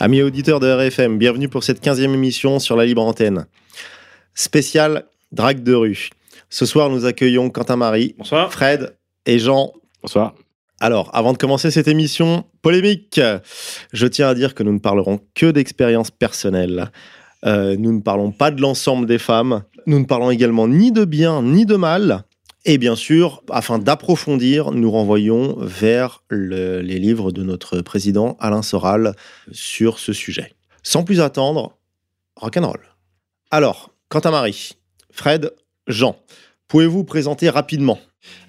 Amis auditeurs de RFM, bienvenue pour cette 15e émission sur la libre antenne. Spécial drague de rue. Ce soir, nous accueillons Quentin Marie, Bonsoir. Fred et Jean. Bonsoir. Alors, avant de commencer cette émission polémique, je tiens à dire que nous ne parlerons que d'expériences personnelles. Euh, nous ne parlons pas de l'ensemble des femmes. Nous ne parlons également ni de bien ni de mal. Et bien sûr, afin d'approfondir, nous renvoyons vers le- les livres de notre président Alain Soral sur ce sujet. Sans plus attendre, rock'n'roll. Alors, Quentin Marie, Fred, Jean, pouvez-vous vous présenter rapidement?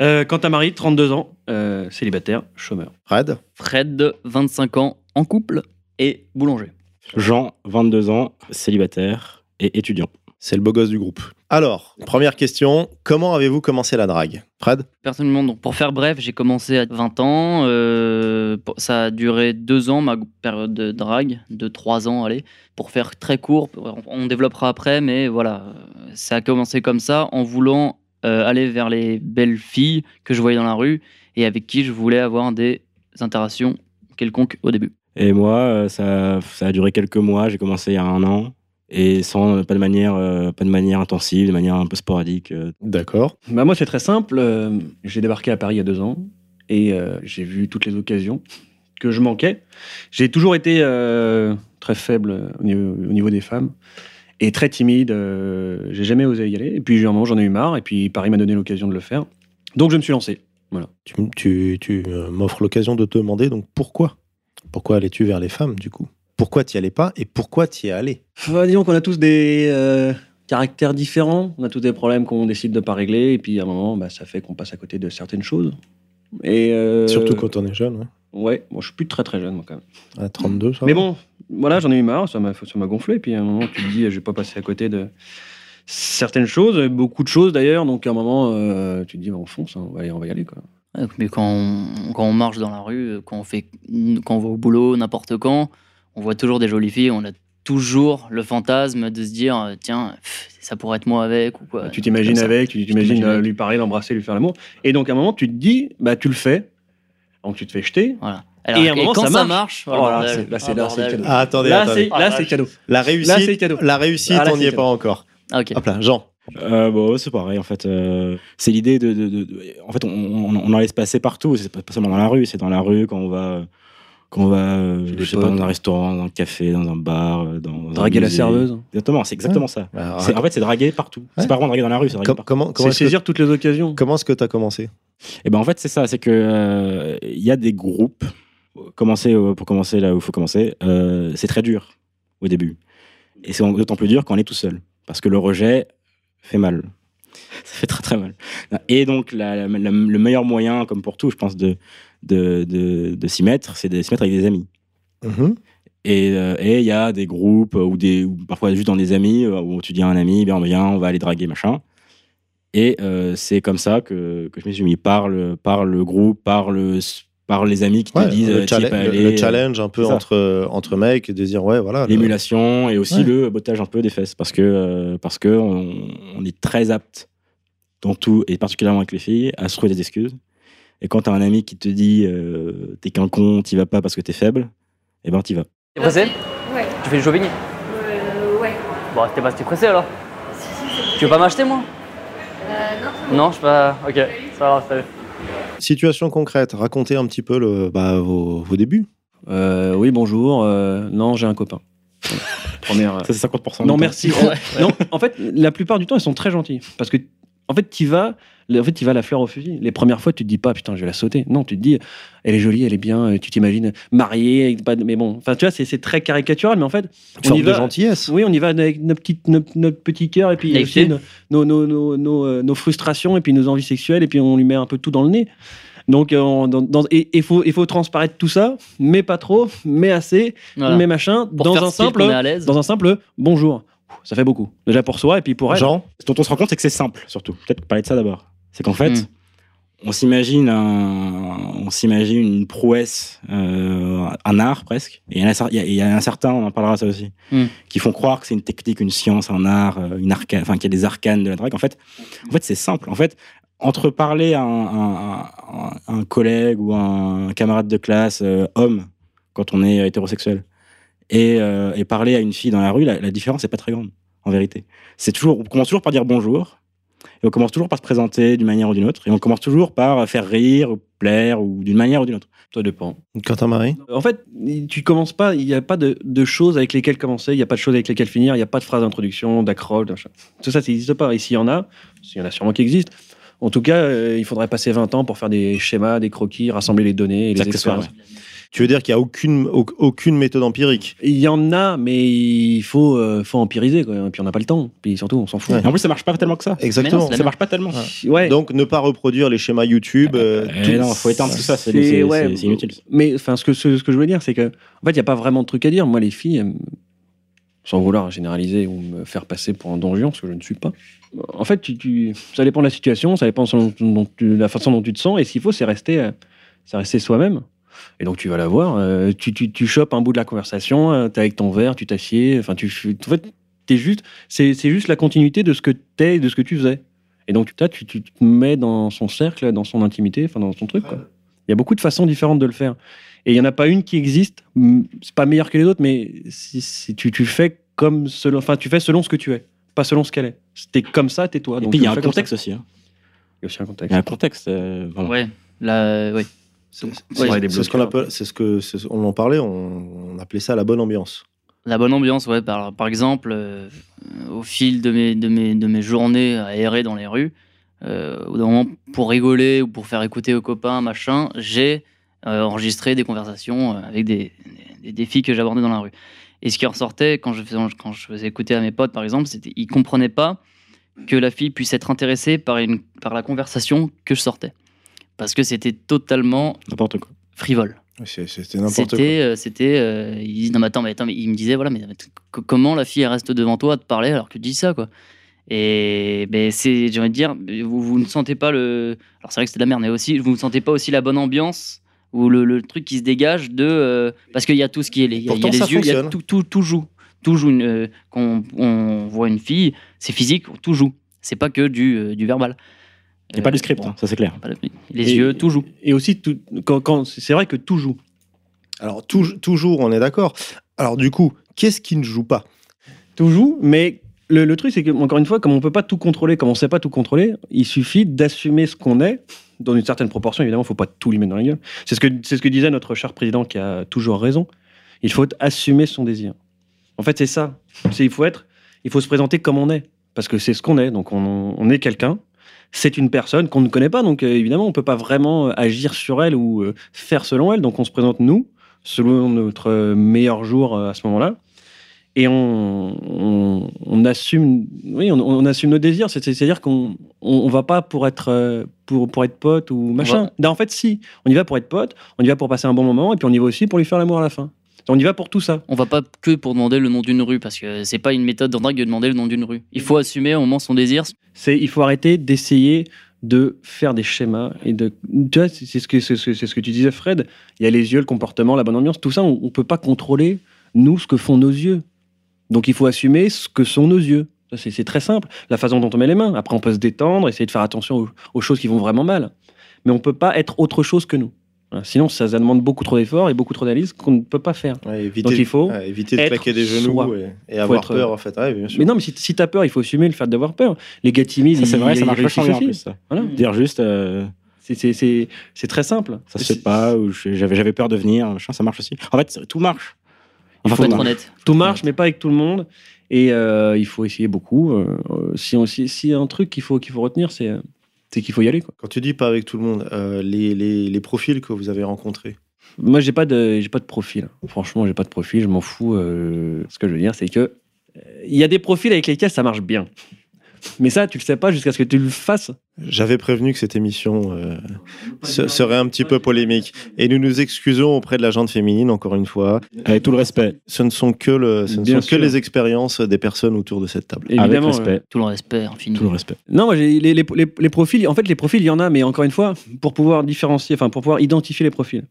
Euh, quant à Marie, 32 ans, euh, célibataire, chômeur. Fred? Fred, 25 ans, en couple et boulanger. Jean, 22 ans, célibataire et étudiant. C'est le beau gosse du groupe. Alors, première question, comment avez-vous commencé la drague? Fred? Personnellement, donc pour faire bref, j'ai commencé à 20 ans. euh, ça a duré deux ans, ma période de drague, de trois ans, allez. Pour faire très court, on développera après, mais voilà, ça a commencé comme ça, en voulant euh, aller vers les belles filles que je voyais dans la rue et avec qui je voulais avoir des interactions quelconques au début. Et moi, euh, ça, ça a duré quelques mois. J'ai commencé il y a un an. Et sans, pas de manière, euh, pas de manière intensive, de manière un peu sporadique. euh. D'accord. Bah, moi, c'est très simple. euh, j'ai débarqué à Paris il y a deux ans et euh, j'ai vu toutes les occasions que je manquais. J'ai toujours été euh, très faible au niveau, au niveau des femmes et très timide. euh, j'ai jamais osé y aller. Et puis, à un moment, j'en ai eu marre. Et puis, Paris m'a donné l'occasion de le faire. Donc, je me suis lancé. Tu, tu- tu, euh, m'offres l'occasion de te demander donc pourquoi? Pourquoi allais-tu vers les femmes du coup? Pourquoi t'y allais pas et pourquoi t'y es allé? Bah, disons qu'on a tous des euh, caractères différents. On a tous des problèmes qu'on décide de pas régler. Et puis, à un moment, bah, ça fait qu'on passe à côté de certaines choses. Et euh, Surtout quand on est jeune, ouais. Ouais, bon, je suis plus très très jeune, moi, quand même. à 32, ça Mais bon, voilà, j'en ai eu marre, ça m'a gonflé. Et puis à un moment, tu te dis, je vais pas passer à côté de certaines choses, beaucoup de choses d'ailleurs. Donc à un moment, euh, tu te dis, bah, on fonce, hein, on, va y, on va y aller. Quoi. Ouais, Mais quand on, quand on marche dans la rue, quand on, fait, quand on va au boulot, n'importe quand, on voit toujours des jolies filles, on a toujours le fantasme de se dire euh, tiens, pff, ça pourrait être moi avec ou quoi. tu t'imagines avec, tu t'imagines euh, lui parler, l'embrasser, lui faire l'amour. Et donc à un moment, tu te dis, bah tu le fais. Donc tu te fais jeter. Voilà. Alors, Et à un moment, quand ça ça marche. marche, Oh, là, là, c'est- Ah, cadeau. Ah, attendez, là, attendez. là, c'est cadeau. La Là, c'est réussite, cadeau. la réussite, Ah, là, on n'y est pas encore. Ah, ok. Hop là, Jean. Euh, bon, c'est pareil, en fait. euh, c'est l'idée de, de- de- de- En fait, on, on, on en laisse passer partout. C'est pas, pas seulement dans la rue, c'est dans la rue quand on va. Quand on va, euh, je sais pas, dans un restaurant, dans un café, dans un bar, euh, dans, un Draguer la serveuse. Exactement, c'est exactement ça. Alors, C'est- En fait, c'est draguer partout. Ouais. C'est pas vraiment draguer dans la rue, c'est draguer com- partout. comment que, saisir toutes les occasions. comment est-ce que t'as commencé? Et ben en fait c'est ça, c'est que euh, il y a des groupes. Commencer euh, pour commencer là où il faut commencer, euh, c'est très dur au début, et c'est d'autant plus dur quand on est tout seul, parce que le rejet fait mal. Ça fait très très mal. Et donc la- la- la- le meilleur moyen, comme pour tout, je pense, de de, de, de s'y mettre, c'est de s'y mettre avec des amis. Mhm. Et euh, il y a des groupes ou des ou parfois juste dans des amis euh, où tu dis à un ami, bien viens, on va aller draguer machin. Et euh, c'est comme ça que, que je me suis mis par le, par le groupe, par, le, par les amis qui te Ouais, disent le, challenge- pas le- allé, le challenge un peu entre, entre mecs, de dire ouais, voilà. l'émulation et aussi Ouais. le bottage un peu des fesses parce que euh, parce que on, on est très apte dans tout et particulièrement avec les filles à se trouver des excuses et quand t'as un ami qui te dit euh, t'es qu'un con t'y vas pas parce que t'es faible et ben t'y vas T'es pressé? Ouais. Tu fais du shopping? Euh, ouais. Bon, t'es pas si pressé alors? Tu veux pas m'acheter moi? Euh, non. Non, je suis pas. Ok, ça va, salut. Situation concrète, racontez un petit peu le, bah, vos, vos débuts. Euh, oui, bonjour. euh, non, j'ai un copain. Première. euh, ça c'est 50% du Non, merci. non, en fait, la plupart du temps, ils sont très gentils. Parce que, en fait, tu vas, en fait, tu vas la fleur au fusil. Les premières fois, tu te dis pas, putain, je vais la sauter. Non, tu te dis, elle est jolie, elle est bien. euh, Tu t'imagines mariée, pas de- mais bon, enfin, tu vois, c'est c'est très caricatural, mais en fait, Une on forme y de va. gentillesse. Oui, on y va avec notre petit cœur et puis Naïveté. aussi nos, nos, nos, nos, nos, euh, nos frustrations et puis nos envies sexuelles et puis on lui met un peu tout dans le nez. Donc, euh, on- dans- dans- et il faut, il faut transparaître tout ça, mais pas trop, mais assez, Voilà. mais machin, Pour un, simple, dans un simple bonjour. Ça fait beaucoup. Déjà pour soi et puis pour elle. Jean Ce dont on se rend compte, c'est que c'est simple, surtout. Peut-être parler de ça d'abord. C'est qu'en fait, Mm. on s'imagine un, on s'imagine une prouesse, euh, un art presque. Et il y, en y y a un certain, on en parlera ça aussi, Mm. qui font croire que c'est une technique, une science, un art, euh, une arcane, enfin qu'il y a des arcanes de la drague. En fait, en fait, c'est simple. En fait, entre parler à un collègue ou un camarade de classe euh, homme quand on est hétérosexuel et, euh, et parler à une fille dans la rue, la, la différence n'est pas très grande en vérité. C'est toujours, on commence toujours par dire bonjour, et on commence toujours par se présenter d'une manière ou d'une autre, et on commence toujours par faire rire, ou plaire, ou d'une manière ou d'une autre. Ça dépend. Quentin Marie? En fait, tu commences pas, il n'y a pas de, de choses avec lesquelles commencer, il n'y a pas de choses avec lesquelles finir, il n'y a pas de phrase d'introduction, d'accroche. Tout ça, ça n'existe pas. Et s'il y en a, il y en a sûrement qui existent. En tout cas, euh, il faudrait passer 20 ans pour faire des schémas, des croquis, rassembler les données et les accessoires, expériences. Tu veux dire qu'il n'y a aucune, au- aucune méthode empirique? Il y en a, mais il faut, euh, faut empiriser. Quoi. Et puis on n'a pas le temps. Puis surtout, on s'en fout. Ouais. Et en plus, ça marche pas tellement que ça. Exactement. la Ça marche pas tellement. Ouais. Donc ne pas reproduire les schémas YouTube. euh, Eh tout- non, faut éteindre tout ça, c'est ouais, inutile. Mais enfin, ce que, ce, ce que je voulais dire, c'est que en fait, il n'y a pas vraiment de truc à dire. Moi, les filles, sans vouloir généraliser ou me faire passer pour un donjon, ce que je ne suis pas. En fait, tu, tu- ça dépend de la situation, ça dépend tu- la façon dont tu te sens. Et s'il faut, c'est rester, euh, c'est rester soi-même. Et donc, tu vas la voir. euh, tu, tu, tu chopes un bout de la conversation. tu es avec ton verre, tu t'assieds. Enfin, tu, en fait, t'es juste, c'est, c'est juste la continuité de ce que t'es et de ce que tu faisais. Et donc, tu, tu, tu te mets dans son cercle, dans son intimité, enfin, dans son truc. Quoi. Il y a beaucoup de façons différentes de le faire. Et il n'y en a pas une qui existe. C'est pas meilleur que les autres, mais si, si tu, tu fais comme selon, enfin, tu fais selon ce que tu es, pas selon ce qu'elle est. T'es comme ça, t'es toi. Et Donc puis, il y a un contexte aussi. hein. Il y a aussi un Il contexte. y a un contexte. euh. Ouais, là, oui. C'est Ouais, ce qu'on appelle, c'est ce que, on en parlait, on, on appelait ça la bonne ambiance. La bonne ambiance, ouais. Par, par exemple, euh, au fil de mes, de, mes, de mes journées à errer dans les rues, euh, au moment, pour rigoler ou pour faire écouter aux copains, machin, j'ai euh, enregistré des conversations avec des, des, des filles que j'abordais dans la rue. Et ce qui ressortait quand je faisais, quand je faisais écouter à mes potes, par exemple, c'était ils comprenaient pas que la fille puisse être intéressée par, une, par la conversation que je sortais. Parce que c'était totalement N'importe quoi. frivole. C'était n'importe quoi. C'était, euh, c'était, euh, il dit non mais attends, mais attends, mais il me disait voilà, mais, comment la fille elle reste devant toi à te parler alors que tu dis ça quoi? Et ben c'est, j'ai envie de dire, vous, vous ne sentez pas le, alors c'est vrai que c'était de la merde, mais aussi vous ne sentez pas aussi la bonne ambiance ou le, le truc qui se dégage de, euh, parce qu'il y a tout ce qui est, les- y a, les yeux, il y a tout, tout, tout joue, tout joue. Une, euh, quand on, on voit une fille, c'est physique, tout joue. C'est pas que du, du verbal. Il n'y a pas Euh, de script, bon, hein, ça c'est clair. pas de- Les Et- yeux, tout joue. Et aussi, tout, quand, quand- c'est vrai que tout joue. Alors tou- toujours, on est d'accord. Alors du coup, qu'est-ce qui ne joue pas? Tout joue, mais le, le truc, c'est que, encore une fois, comme on peut pas tout contrôler, comme on sait pas tout contrôler, il suffit d'assumer ce qu'on est, dans une certaine proportion, évidemment, il faut pas tout lui mettre dans la gueule. C'est ce que, c'est ce que disait notre cher président qui a toujours raison. Il faut assumer son désir. En fait, c'est ça. C'est, il faut être, il faut se présenter comme on est. Parce que c'est ce qu'on est. Donc, on, on est quelqu'un. C'est une personne qu'on ne connaît pas. Donc, euh, évidemment, on peut pas vraiment euh, agir sur elle ou euh, faire selon elle. Donc, on se présente nous, selon notre meilleur jour à ce moment-là. Et on, on, on assume, oui, on, on assume nos désirs. C'est- C'est-à-dire qu'on on, on va pas pour être, pour, pour être pote ou machin. Non, en fait, si. On y va pour être pote, on y va pour passer un bon moment, et puis on y va aussi pour lui faire l'amour à la fin. On y va pour tout ça. On va pas que pour demander le nom d'une rue, parce que c'est pas une méthode en drague de demander le nom d'une rue. Il faut assumer au moment son désir. C'est, il faut arrêter d'essayer de faire des schémas et de, tu vois, c'est ce que c'est ce, c'est ce que tu disais, Fred. Il y a les yeux, le comportement, la bonne ambiance, tout ça, on, on peut pas contrôler nous ce que font nos yeux. Donc il faut assumer ce que sont nos yeux. C'est très simple. La façon dont on met les mains. Après, on peut se détendre, essayer de faire attention aux, aux choses qui vont vraiment mal. Mais on peut pas être autre chose que nous. Sinon, ça, ça demande beaucoup trop d'efforts et beaucoup trop d'analyse qu'on ne peut pas faire. Ouais, éviter, Donc, il faut ouais, éviter de claquer des genoux soi. et, et avoir être- peur en fait. Ouais, bien sûr. Mais non, mais si, si tu as peur, il faut assumer le fait d'avoir peur. Les gars timides, Ça c'est vrai, ça marche bien en aussi. plus. Ça. Voilà. Dire juste, euh, C'est- très simple. ça se fait pas, j'avais peur de venir, machin, ça marche aussi. En fait, tout marche. Il faut être marche. honnête. Tout marche, mais pas avec tout le monde. Et euh, il faut essayer beaucoup. Euh, euh, si, on, si, si un truc qu'il faut, qu'il faut retenir, c'est euh, c'est qu'il faut y aller. Quoi. Quand tu dis pas avec tout le monde, euh, les, les, les profils que vous avez rencontrés. Moi, j'ai pas de, j'ai pas de profil. Franchement, j'ai pas de profil. Je m'en fous. euh, ce que je veux dire, c'est que euh, il y a des profils avec lesquels ça marche bien. Mais ça, tu le sais pas jusqu'à ce que tu le fasses. J'avais prévenu que cette émission euh, se- serait un petit peu polémique. Et nous nous excusons auprès de la gente féminine, encore une fois. Avec tout le respect. Ce ne sont que, le, ce ne Bien sont sûr. que les expériences des personnes autour de cette table. Évidemment. Avec respect. Tout le respect infini. Tout le respect. Non, moi, j'ai les, les, les, les profils, en fait, les profils, il y en a, mais encore une fois, pour pouvoir différencier, enfin, pour pouvoir identifier les profils,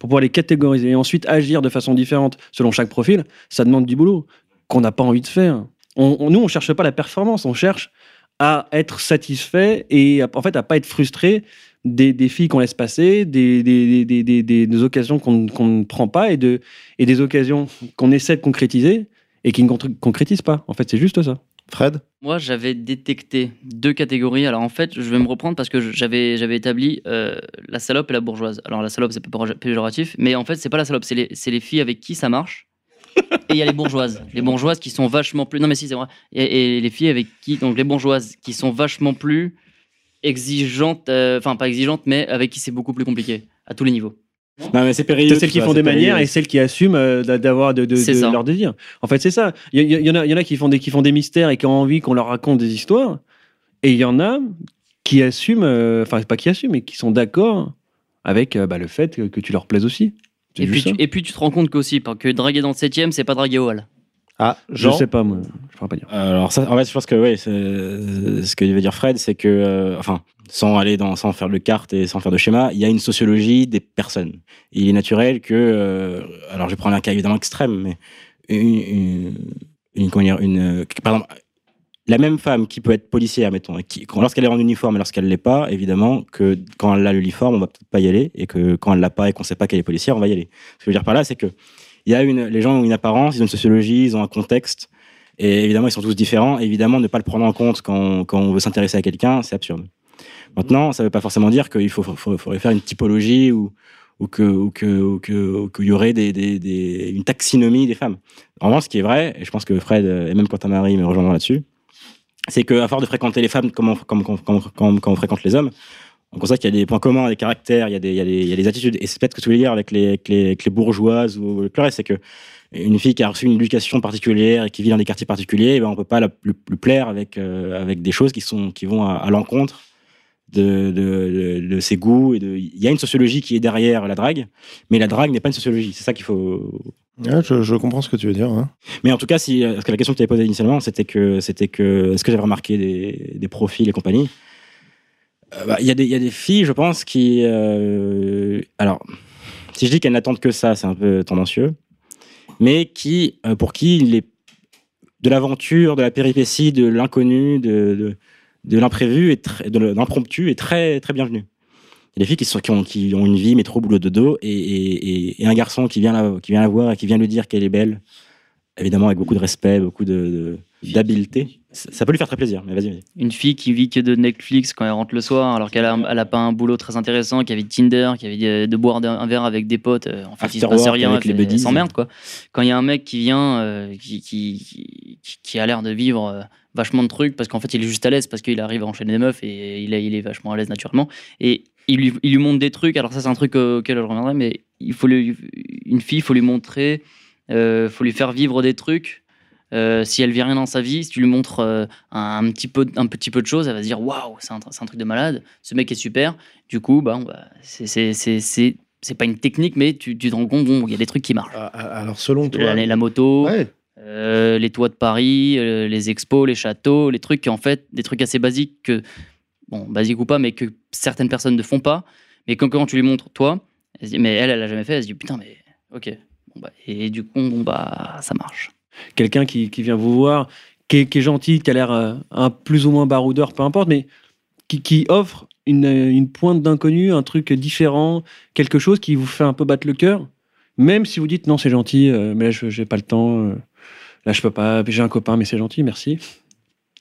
pour pouvoir les catégoriser et ensuite agir de façon différente selon chaque profil, ça demande du boulot qu'on n'a pas envie de faire. On, on- nous, on cherche pas la performance, on cherche à être satisfait et à- en fait à pas être frustré des, des filles qu'on laisse passer, des, des, des, des, des- des occasions qu'on ne prend pas et, de, et des occasions qu'on essaie de concrétiser et qui ne con- concrétisent pas. En fait, c'est juste ça. Fred? Moi, j'avais détecté deux catégories. Alors, en fait, je vais me reprendre parce que j'avais établi euh, la salope et la bourgeoise. Alors, la salope, c'est péjoratif, mais en fait, c'est pas la salope, c'est les, c'est les filles avec qui ça marche. Et il y a les bourgeoises. Les bourgeoises qui sont vachement plus. Non, mais si, c'est vrai. Et, et les filles avec qui. Donc, les bourgeoises qui sont vachement plus exigeantes. euh, Enfin, pas exigeantes, mais avec qui c'est beaucoup plus compliqué, à tous les niveaux. Non, mais c'est périlleux. C'est celles qui font des manières et celles qui assument euh, d'a- d'avoir de, de, de leur désir. En fait, c'est ça. Il y, y en a, il y en a qui font des qui font des mystères et qui ont envie qu'on leur raconte des histoires, et il y en a qui assument, euh, enfin pas qui assument, mais qui sont d'accord avec euh, bah, le fait que, que tu leur plaises aussi. Et puis, tu, et puis, tu te rends compte qu'aussi, parce que draguer dans le 7 c'est pas draguer au hall. Ah, je Jean sais pas moi, je pourrais pas dire. Alors ça, en fait, je pense que oui, ce que veut dire Fred, c'est que, euh, enfin, sans aller dans, sans faire de cartes et sans faire de schéma, il y a une sociologie des personnes. Et il est naturel que, euh, alors je vais prendre un cas évidemment extrême, mais une, une, une- comment dire, une, euh, par exemple, la même femme qui peut être policière, mettons, lorsqu'elle est en uniforme et lorsqu'elle l'est pas, évidemment que quand elle a l'uniforme, on va peut-être pas y aller, et que quand elle l'a pas et qu'on sait pas qu'elle est policière, on va y aller. Ce que je veux dire par là, c'est que y a les gens ont une apparence, ils ont une sociologie, ils ont un contexte. Et évidemment, ils sont tous différents. Et évidemment, ne pas le prendre en compte quand, on veut s'intéresser à quelqu'un, c'est absurde. Maintenant, ça ne veut pas forcément dire qu'il faut, faut- faudrait faire une typologie ou, que qu'il y aurait une taxinomie des femmes. En revanche, ce qui est vrai, et je pense que Fred et même Quentin Marie me rejoindront là-dessus, c'est qu'à force de fréquenter les femmes comme on, comme, comme, comme, fréquente les hommes, on constate qu'il y a des points communs, des caractères, il y a des, il y a des, il y a des attitudes. Et c'est peut-être que tu voulais dire avec les, avec les, bourgeoises ou le reste, c'est que une fille qui a reçu une éducation particulière et qui vit dans des quartiers particuliers, eh ben on peut pas la, lui, lui plaire avec, euh, avec des choses qui, sont, qui vont à, l'encontre de, de, ses goûts. Il y a une sociologie qui est derrière la drague, mais la drague n'est pas une sociologie. C'est ça qu'il faut. Je, comprends ce que tu veux dire. hein. Mais en tout cas, si, parce que la question que tu avais posée initialement, c'était que, c'était que, est-ce que j'avais remarqué des, des profils et compagnie? Euh, bah, Il y, il y a des filles, je pense, qui. euh, alors, si je dis qu'elles n'attendent que ça, c'est un peu tendancieux, mais qui, euh, pour qui les, de l'aventure, de la péripétie, de l'inconnu, de, de, de l'imprévu, et de l'impromptu est très, très bienvenu. Il y a des filles qui, sont, qui, ont, qui ont une vie métro boulot de dos et, et, et- et un garçon qui vient, la, qui vient la voir et qui vient lui dire qu'elle est belle, évidemment avec beaucoup de respect, beaucoup de- de- d'habileté. Ça, ça peut lui faire très plaisir, mais vas-y, vas-y. Une fille qui vit que de Netflix quand elle rentre le soir, alors qu'elle a, elle a pas un boulot très intéressant, qui avait Tinder, qui avait de, de boire un verre avec des potes. euh, En fait, il se After passe rien, avec les buddies. elle s'emmerde quoi. Quand il y a un mec qui vient, euh, qui, qui, qui, qui a l'air de vivre euh, vachement de trucs, parce qu'en fait, il est juste à l'aise, parce qu'il arrive à enchaîner des meufs et il est, il est vachement à l'aise naturellement. Et il lui, il lui montre des trucs. Alors ça, c'est un truc auquel je reviendrai, mais il faut lui, une fille, il faut lui montrer, euh, faut lui faire vivre des trucs. Euh, si elle vit rien dans sa vie, si tu lui montres euh, un, un petit peu, un petit peu de choses, elle va se dire waouh, c'est un, truc de malade, ce mec est super. Du coup, bah, bah, c'est- pas une technique, mais tu, tu te rends compte, bon, il y a des trucs qui marchent. Ah, ah, Alors, selon toi. La, la moto, Ouais. euh, les toits de Paris, les expos, les châteaux, les trucs qui en fait, des trucs assez basiques que, bon, basiques ou pas, mais que certaines personnes ne font pas. Mais quand, quand tu lui montres, toi, elle dit, mais elle, elle l'a jamais fait, elle se dit, putain, mais ok. Bah, et du coup, bah, ça marche. Quelqu'un qui, qui vient vous voir, qui est, gentil, qui a l'air euh, un plus ou moins baroudeur, peu importe, mais qui, qui offre une, euh, une pointe d'inconnu, un truc différent, quelque chose qui vous fait un peu battre le cœur, même si vous dites non, c'est gentil, euh, mais là, je j'ai pas le temps, là, je peux pas, j'ai un copain, mais c'est gentil, merci.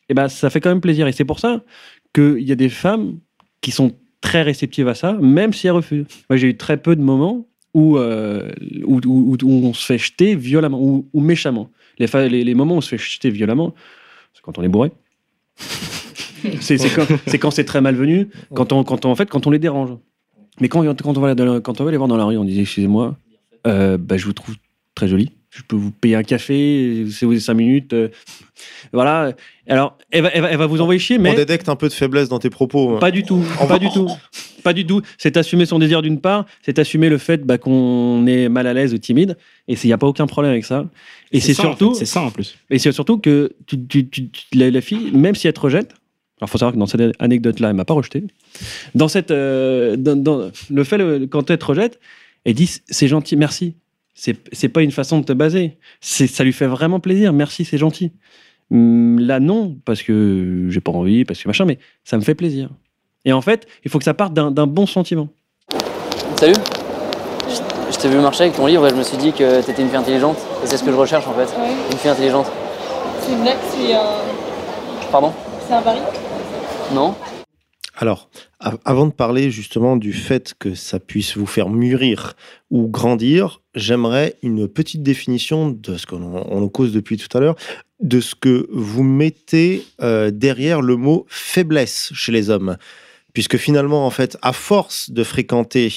Et ben, ça fait quand même plaisir. Et c'est pour ça qu'il y a des femmes qui sont très réceptives à ça, même si elles refusent. Moi, j'ai eu très peu de moments où, euh, où, où- où on se fait jeter violemment ou, méchamment. Les, les, les moments où on se fait jeter violemment, c'est quand on est bourré. c'est quand c'est très malvenu, quand on, quand on, en fait, quand on les dérange. Mais quand, quand, on va, quand on va les voir dans la rue, on dit excusez-moi, euh, bah, je vous trouve très jolie. Je peux vous payer un café, c'est vous 5 minutes. euh, voilà. Alors, elle va, elle va- elle va vous envoyer chier, On mais détecte un peu de faiblesse dans tes propos. pas du tout. On pas va- du tout. Pas du tout. C'est assumer son désir d'une part, c'est assumer le fait bah, qu'on est mal à l'aise ou timide, et il n'y a pas aucun problème avec ça. Et c'est ça, en surtout, fait, C'est ça en plus. et c'est surtout que tu, tu- tu- tu- la, la fille, même si elle te rejette, alors faut savoir que dans cette anecdote-là, elle m'a pas rejeté. Dans cette, euh, dans, dans- le fait le- quand elle te rejette, elle dit c'est gentil, merci. C'est c'est pas une façon de te baser. Ça lui fait vraiment plaisir. Merci, c'est gentil. Hum, Là non, parce que j'ai pas envie, parce que machin, mais ça me fait plaisir. Et en fait, il faut que ça parte d'un d'un bon sentiment. Salut Je- Je t'ai vu marcher avec ton livre et je me suis dit que t'étais une fille intelligente. Et c'est ce que je recherche en fait. Ouais. Une fille intelligente. C'est une blague, c'est un, Pardon? c'est un pari? Non Alors, av- avant de parler justement du fait que ça puisse vous faire mûrir ou grandir, j'aimerais une petite définition de ce qu'on on en cause depuis tout à l'heure, de ce que vous mettez euh, derrière le mot faiblesse chez les hommes. Puisque finalement, en fait, à force de fréquenter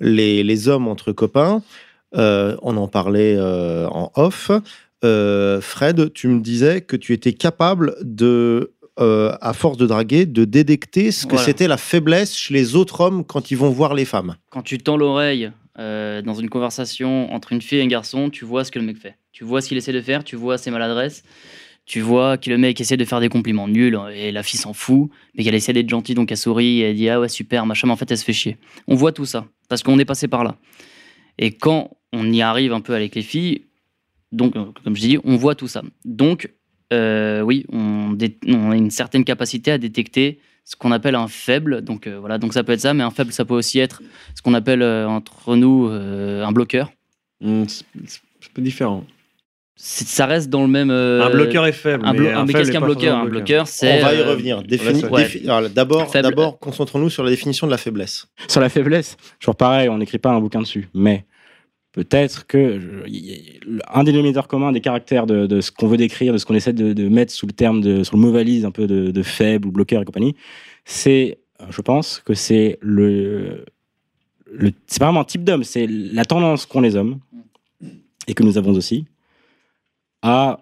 les, hommes entre copains, euh, on en parlait euh, en off, Fred, tu me disais que tu étais capable de euh, à force de draguer, de détecter ce que Voilà. c'était la faiblesse chez les autres hommes quand ils vont voir les femmes. Quand tu tends l'oreille euh, dans une conversation entre une fille et un garçon, tu vois ce que le mec fait. Tu vois ce qu'il essaie de faire, tu vois ses maladresses, tu vois que le mec essaie de faire des compliments nuls et la fille s'en fout, mais qu'elle essaie d'être gentille, donc elle sourit et elle dit Ah ouais, super, machin, mais en fait elle se fait chier. On voit tout ça, parce qu'on est passé par là. Et quand on y arrive un peu avec les filles, donc, euh, comme je dis, on voit tout ça. Donc, euh, oui, on, a une certaine capacité à détecter ce qu'on appelle un faible. Donc, euh, voilà, donc ça peut être ça, mais un faible, ça peut aussi être ce qu'on appelle euh, entre nous euh, un bloqueur. Hum, C'est un peu différent. Ça reste dans le même. euh, un bloqueur est faible. Un blo- mais qu'est-ce est qu'un bloqueur? Un bloqueur, c'est. On va y revenir. Ouais. d'abord, concentrons-nous sur la définition de la faiblesse. Sur la faiblesse, toujours pareil, on n'écrit pas un bouquin dessus. Mais peut-être que un dénominateur commun des caractères de, ce qu'on veut décrire, de ce qu'on essaie de, mettre sous le terme, de, sur le mot valise un peu de, faible ou bloqueur et compagnie, c'est, euh, je pense que c'est le, c'est pas vraiment un type d'homme, c'est la tendance qu'ont les hommes et que nous avons aussi à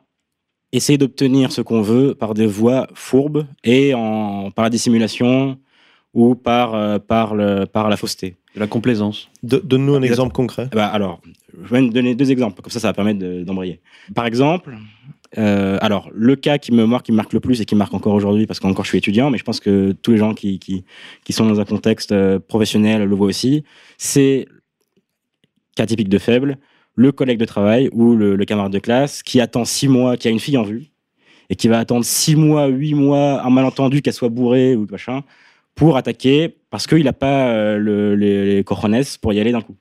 essayer d'obtenir ce qu'on veut par des voies fourbes et par la dissimulation ou par, euh, la fausseté. De la complaisance. Donne-nous un exemple concret. Eh ben, alors, je vais donner deux exemples, comme ça, ça va permettre de- d'embrayer. Par exemple, euh, alors, le cas qui me marque, qui me marque le plus et qui me marque encore aujourd'hui, parce qu'encore je suis étudiant, mais je pense que tous les gens qui, qui, qui sont dans un contexte euh, professionnel le voient aussi, c'est, cas typique de faible, le collègue de travail ou le, le camarade de classe qui attend six mois, qui a une fille en vue, et qui va attendre six mois, huit mois, un malentendu, qu'elle soit bourrée ou machin, pour attaquer, parce qu'il n'a pas euh, le- les, les cojones pour y aller d'un coup.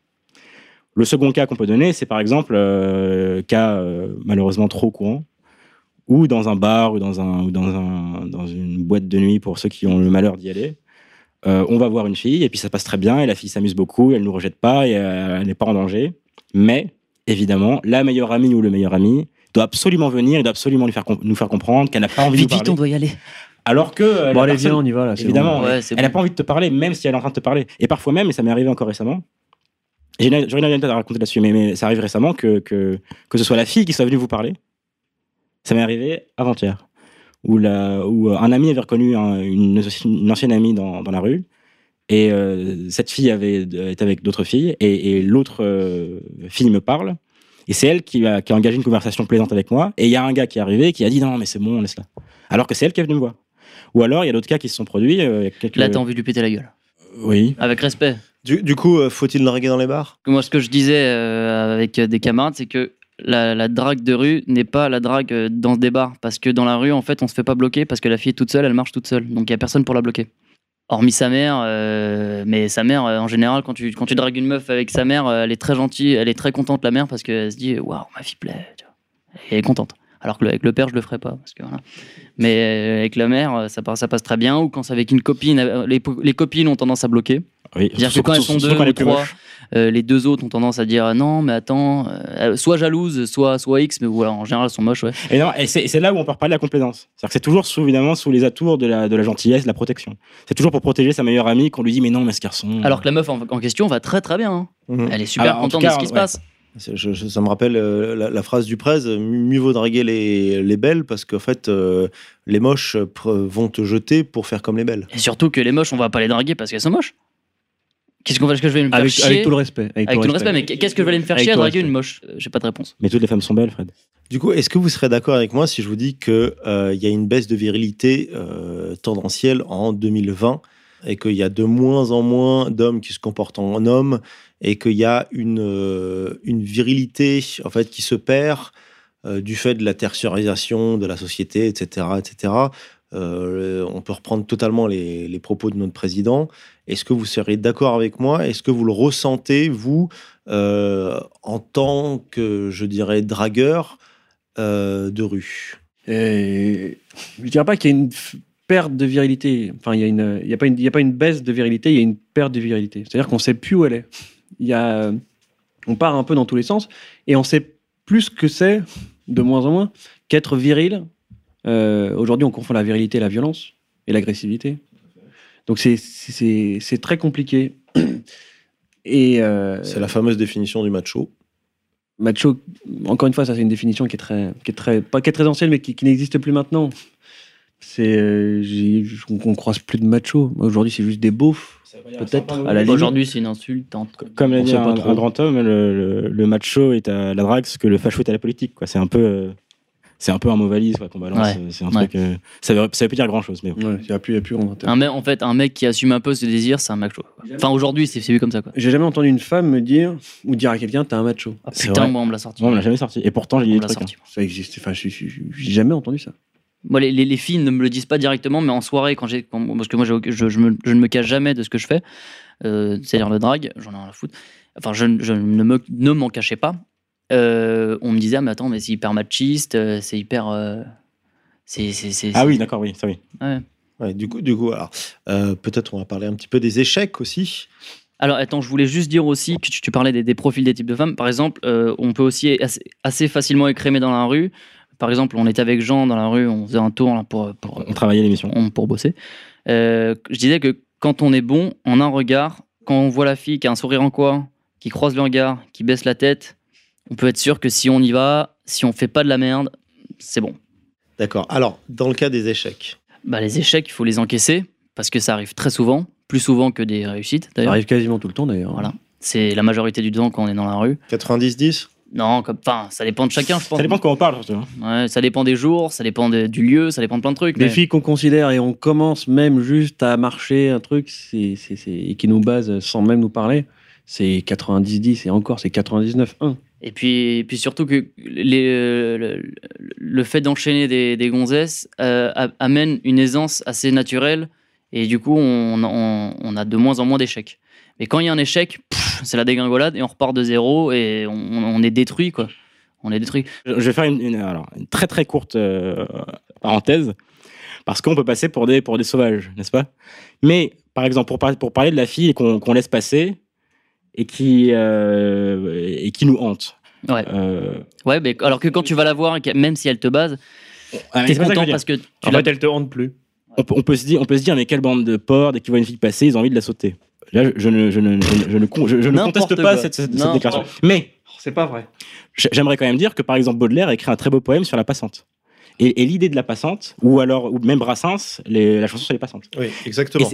Le second cas qu'on peut donner, c'est par exemple, euh, cas euh, malheureusement trop courant, ou dans un bar ou dans, un, ou dans, un, dans une boîte de nuit pour ceux qui ont le malheur d'y aller. On va voir une fille et puis ça passe très bien et la fille s'amuse beaucoup, elle ne nous rejette pas et elle n'est pas en danger. Mais évidemment, la meilleure amie ou le meilleur ami doit absolument venir, il doit absolument lui faire nous faire comprendre qu'elle n'a pas envie de Vite, vite, on doit y aller. Alors que euh, Bon, la allez, personne- viens, on y va là. Évidemment, bon. Ouais, c'est elle n'a bon. pas envie de te parler, même si elle est en train de te parler. Et parfois même, et ça m'est arrivé encore récemment, j'ai anecdote à raconter là-dessus, mais, mais ça arrive récemment que, que, que ce soit la fille qui soit venue vous parler. Ça m'est arrivé avant-hier, où, la, où euh, un ami avait reconnu un- une, une ancienne amie dans, dans la rue, et euh, cette fille avait, était avec d'autres filles, et, et l'autre euh, fille me parle, et c'est elle qui a, qui a engagé une conversation plaisante avec moi, et il y a un gars qui est arrivé qui a dit non, mais c'est bon, laisse-la. Alors que c'est elle qui est venue me voir. Ou alors, il y a d'autres cas qui se sont produits. euh, quelques- Là, t'as envie de lui péter la gueule. Oui. Avec respect. Du, du coup, euh, faut-il draguer dans les bars? Moi, ce que je disais euh, avec des camarades, c'est que la, la drague de rue n'est pas la drague euh, dans des bars. Parce que dans la rue, en fait, on se fait pas bloquer parce que la fille est toute seule, elle marche toute seule. Donc, il y a personne pour la bloquer. Hormis sa mère, euh, mais sa mère, euh, en général, quand tu, quand tu dragues une meuf avec sa mère, euh, elle est très gentille, elle est très contente, la mère, parce qu'elle se dit Waouh, ma fille plaît. tu vois. Et elle est contente. Alors que le- avec le père, je le ferais pas. Parce que, voilà. Mais euh, avec la mère, euh, ça, passe- ça passe très bien. Ou quand c'est avec une copine, euh, les, les copines ont tendance à bloquer. Oui, C'est-à-dire que quand elles sont deux ou trois, euh, les deux autres ont tendance à dire non, mais attends, euh, soit jalouse, soit, soit X, mais voilà, en général, elles sont moches, ouais. Et, non, et c'est là où on peut reparler de la complaisance. C'est-à-dire que c'est toujours sous, évidemment sous les atours de la, de la gentillesse, de la protection. C'est toujours pour protéger sa meilleure amie qu'on lui dit mais non, mais ce garçon. Alors que la meuf en, en question va très très bien. hein. Mhm. Elle est super Alors, en contente cas, de ce qui se passe. C'est- je- je- ça me rappelle euh, la, la phrase du presse mieux vaut draguer les, les belles parce qu'en fait, euh, les moches vont te jeter pour faire comme les belles. Et surtout que les moches, on va pas les draguer parce qu'elles sont moches. Qu'est-ce qu'on va, que je vais me faire Avec, chier avec tout le respect. Avec tout le respect, mais qu'est-ce que je vais aller me faire Avec chier à draguer respect. une moche? Euh, J'ai pas de réponse. Mais toutes les femmes sont belles, Fred. Du coup, est-ce que vous serez d'accord avec moi si je vous dis qu'il y a une baisse de virilité euh, tendancielle en 2020 et qu'il y a de moins en moins d'hommes qui se comportent en hommes et qu'il y a une, euh, virilité en fait qui se perd euh, du fait de la tertiarisation de la société, etc., etc. Euh, on peut reprendre totalement les, propos de notre président. Est-ce que vous serez d'accord avec moi? Est-ce que vous le ressentez, vous, en tant que, je dirais, dragueur de rue? Et je dirais pas qu'il y a une perte de virilité. Enfin, il y a pas une, il y a pas une baisse de virilité, il y a une perte de virilité. C'est-à-dire qu'on sait plus où elle est. Y a, on part un peu dans tous les sens et on sait plus ce que c'est de moins en moins qu'être viril. Euh, Aujourd'hui, on confond la virilité et la violence et l'agressivité. Donc c'est très compliqué. Et euh, C'est la fameuse définition du macho. macho, encore une fois, ça c'est une définition qui est très, qui est très, pas qui est très ancienne, mais qui, qui n'existe plus maintenant. C'est, euh, on, on croise plus de machos. Aujourd'hui, c'est juste des beaufs, peut-être. Aujourd'hui, c'est une insulte. Comme l'a dit un, un grand homme, le, le- le macho est à la drague ce que le facho est à la politique. quoi. C'est un peu, euh, c'est un peu un mot valise quoi, qu'on balance. Ouais. C'est un Ouais. truc. euh, ça veut, ça veut plus dire grand chose, mais. Ouais, il n'y a plus, il y a plus. Un mec, en fait, un mec qui assume un peu ce désir, c'est un macho. quoi. Enfin, aujourd'hui, c'est c'est vu comme ça. Quoi. J'ai jamais entendu une femme me dire ou dire à quelqu'un t'es un macho. Ah, C'est putain, moi, on me l'a sorti. Moi, on l'a jamais sorti. Et pourtant, j'ai dit des me trucs. hein. Ça existe. Enfin, j'ai jamais entendu ça. Moi, les, les- les filles ne me le disent pas directement, mais en soirée, quand j'ai, parce que moi, je, je me- je ne me cache jamais de ce que je fais, euh, c'est-à-dire le drag, j'en ai rien à foutre. Enfin, je, je ne, me, ne m'en cachais pas. Euh, on me disait, ah, mais attends, mais c'est hyper machiste, euh, c'est hyper. euh, c'est, c'est, c'est- Ah oui, d'accord, oui, ça oui. Ouais. Ouais, du coup, du coup alors, peut-être on va parler un petit peu des échecs aussi. Alors, attends, je voulais juste dire aussi que tu, tu parlais des, des profils des types de femmes. Par exemple, on peut aussi assez, assez facilement écrémer dans la rue. Par exemple, on était avec Jean dans la rue, on faisait un tour là, pour, pour, On travaillait l'émission. on- pour bosser. Euh, je disais que quand on est bon en un regard, quand on voit la fille qui a un sourire en coin, qui croise le regard, qui baisse la tête, on peut être sûr que si on y va, si on fait pas de la merde, c'est bon. D'accord. Alors, dans le cas des échecs, Bah, les échecs, il faut les encaisser parce que ça arrive très souvent, plus souvent que des réussites Ça arrive quasiment tout le temps d'ailleurs. Voilà. C'est la majorité du temps quand on est dans la rue. 90-10 Non, comme, enfin, ça dépend de chacun, je pense. Ça dépend de quoi on parle, surtout. hein. Ouais, ça dépend des jours, ça dépend de- du lieu, ça dépend de plein de trucs. Des mais- filles qu'on considère et on commence même juste à marcher un truc c'est, c'est, c'est- et qui nous base sans même nous parler, c'est 90-10 et encore c'est 99-1. Et puis, et puis surtout que les, euh, le, le fait d'enchaîner des, des gonzesses euh, amène une aisance assez naturelle et du coup on, on- on a de moins en moins d'échecs. Mais quand il y a un échec, c'est la dégringolade et on repart de zéro et on, on est détruit quoi. On est détruit. Je vais faire une, une- alors, une très très courte euh, parenthèse, parce qu'on peut passer pour des, pour des sauvages, n'est-ce pas? Mais, par exemple, pour, par- pour parler de la fille qu'on qu'on laisse passer et qui, euh, et qui nous hante. Ouais. Euh, Ouais, mais alors que quand tu vas la voir, que- même si elle te base, ah, t'es que content dire. parce que tu En fait, elle te hante plus. on, peut, on peut se dire, on peut se dire, mais quelle bande de porcs, dès qu'ils voient une fille passer, ils ont envie de la sauter. Là, je, ne, je ne, je ne, je ne con- je- je ne N'importe conteste pas cette, cette- cette Non. déclaration. Mais C'est pas vrai. J'aimerais quand même dire que, par exemple, Baudelaire a écrit un très beau poème sur la passante. Et, et l'idée de la passante, ou alors ou même Brassens, les- la chanson sur les passantes. Oui, exactement.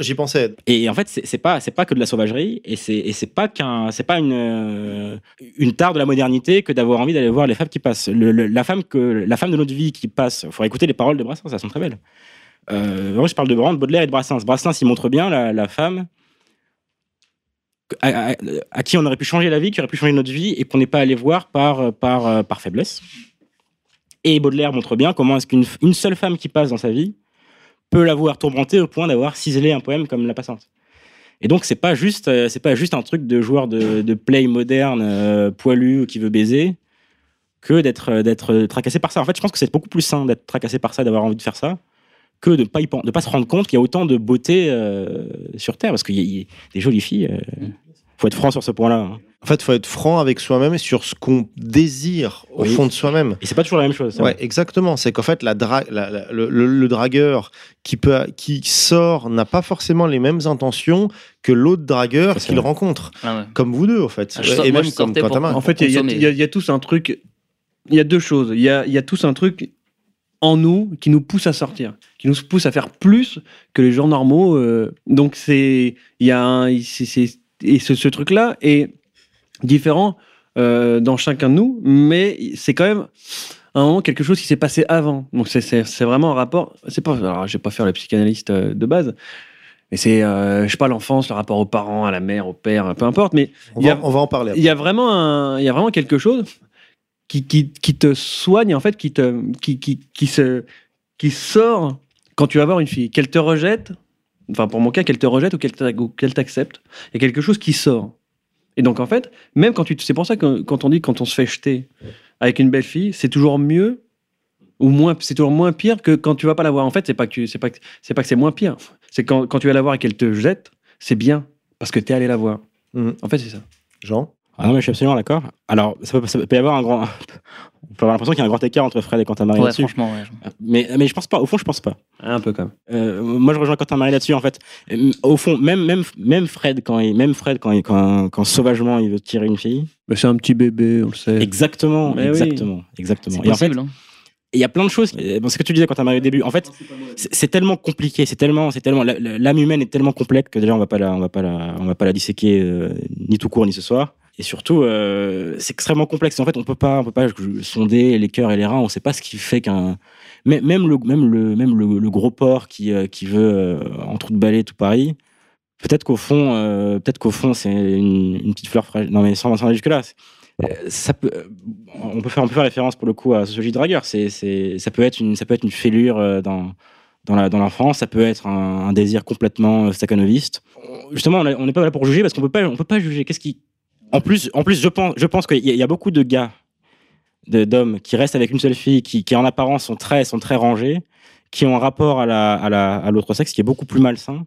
J'y pensais. Et en fait, c'est pas, c'est pas que de la sauvagerie, et c'est pas qu'un, c'est pas une, euh, une tare de la modernité que d'avoir envie d'aller voir les femmes qui passent. Le- le- la femme que, la femme de notre vie qui passe. Il faut écouter les paroles de Brassens, elles sont très belles. Euh, moi, je parle de de Baudelaire et de Brassens. Brassens, il montre bien la, la femme à, qui on aurait pu changer la vie, qui aurait pu changer notre vie, et qu'on n'est pas allé voir par, par, euh, par faiblesse. Et Baudelaire montre bien comment est-ce qu'une une seule femme qui passe dans sa vie peut l'avoir tourmentée au point d'avoir ciselé un poème comme La Passante. Et donc c'est pas juste euh, c'est pas juste un truc de joueur de, de play moderne euh, poilu qui veut baiser que d'être euh, d'être tracassé par ça. En fait, je pense que c'est beaucoup plus sain d'être tracassé par ça, d'avoir envie de faire ça, que de pas y pen- de pas se rendre compte qu'il y a autant de beauté euh, sur terre parce qu'il y, a- il y a des jolies filles. euh, faut être franc sur ce point-là. hein. En fait, il faut être franc avec soi-même et sur ce qu'on désire au Oui. fond de soi-même. Et c'est pas toujours la même chose. Ouais, exactement. C'est qu'en fait, la dra- la- la- le, le- le dragueur qui, peut, qui sort n'a pas forcément les mêmes intentions que l'autre dragueur qu'il rencontre. Ah ouais. Comme vous deux, en fait. Ah, sors- et moi, même je comme Quentin. En fait, il y, a- y y tous un truc. Il y a deux choses. Il y a, il y a tous un truc en nous qui nous pousse à sortir, qui nous pousse à faire plus que les gens normaux. euh. donc c'est, il y a un, et ce, ce truc-là est différent euh, dans chacun de nous, mais c'est quand même à un moment quelque chose qui s'est passé avant. Donc c'est- vraiment un rapport. C'est pas. Alors, je vais pas faire le psychanalyste euh, de base. Mais c'est, euh, je sais pas, l'enfance, le rapport aux parents, à la mère, au père, peu importe. Mais On va, a- on va en parler. il y a vraiment un, il y a vraiment quelque chose qui, qui, qui te soigne en fait, qui te, qui, qui, qui se, qui sort quand tu vas voir une fille, qu'elle te rejette, enfin pour mon cas, qu'elle te rejette ou qu'elle t'accepte, il y a quelque chose qui sort. Et donc en fait, même quand tu, c'est pour ça que quand on dit quand on se fait jeter avec une belle fille, c'est toujours mieux ou moins, c'est toujours moins pire que quand tu vas pas la voir. En fait, c'est pas que c'est pas que c'est pas que c'est moins pire, c'est quand, quand tu vas la voir et qu'elle te jette, c'est bien parce que tu es allé la voir. Mhm. En fait, c'est ça. Jean? Ah non, mais je suis absolument d'accord. Alors, ça peut, ça peut y avoir un grand. On peut avoir l'impression qu'il y a un grand écart entre Fred et Quentin Marie Ouais, là-dessus. franchement, ouais. Mais, mais je pense pas. Au fond, je pense pas. Un peu quand même. Euh, moi, je rejoins Quentin Marie là-dessus. En fait, Euh, au fond, même, même, même Fred, quand, il, même Fred quand, il- quand, quand sauvagement il veut tirer une fille. Mais c'est un petit bébé, on le sait. Exactement, Mais oui. exactement, exactement. C'est Et en fait, possible. hein. il y a plein de choses. euh, bon, ce que tu disais quand tu au début. En fait, c'est c'est tellement compliqué, c'est tellement, c'est tellement, l'âme humaine est tellement complexe que déjà on va pas la, on va pas la, on va pas la disséquer euh, ni tout court ni ce soir. Et surtout, euh, c'est extrêmement complexe. En fait, on peut pas, on peut pas sonder les cœurs et les reins. On sait pas ce qui fait qu'un, même le, même le, même le, gros porc qui, euh, qui veut euh, en trou de balai tout Paris. Peut-être qu'au fond, peut-être qu'au fond, c'est une, petite fleur fragile. Non, mais sans, aller jusque là. Ça peut, on peut faire, on peut faire référence pour le coup à sociologie de dragueur. C'est, ça peut être une, ça peut être une fêlure dans, dans la, dans l'enfance. Ça peut être un, désir complètement staccanoviste. Justement, on n'est pas là pour juger parce qu'on peut pas, on peut pas juger. Qu'est-ce qui, en plus, en plus, je pense, je pense qu'il y, a- il y a beaucoup de gars, de- d'hommes qui restent avec une seule fille, qui, qui en apparence sont très, sont très rangés, qui ont un rapport à la, à la, à l'autre sexe qui est beaucoup plus malsain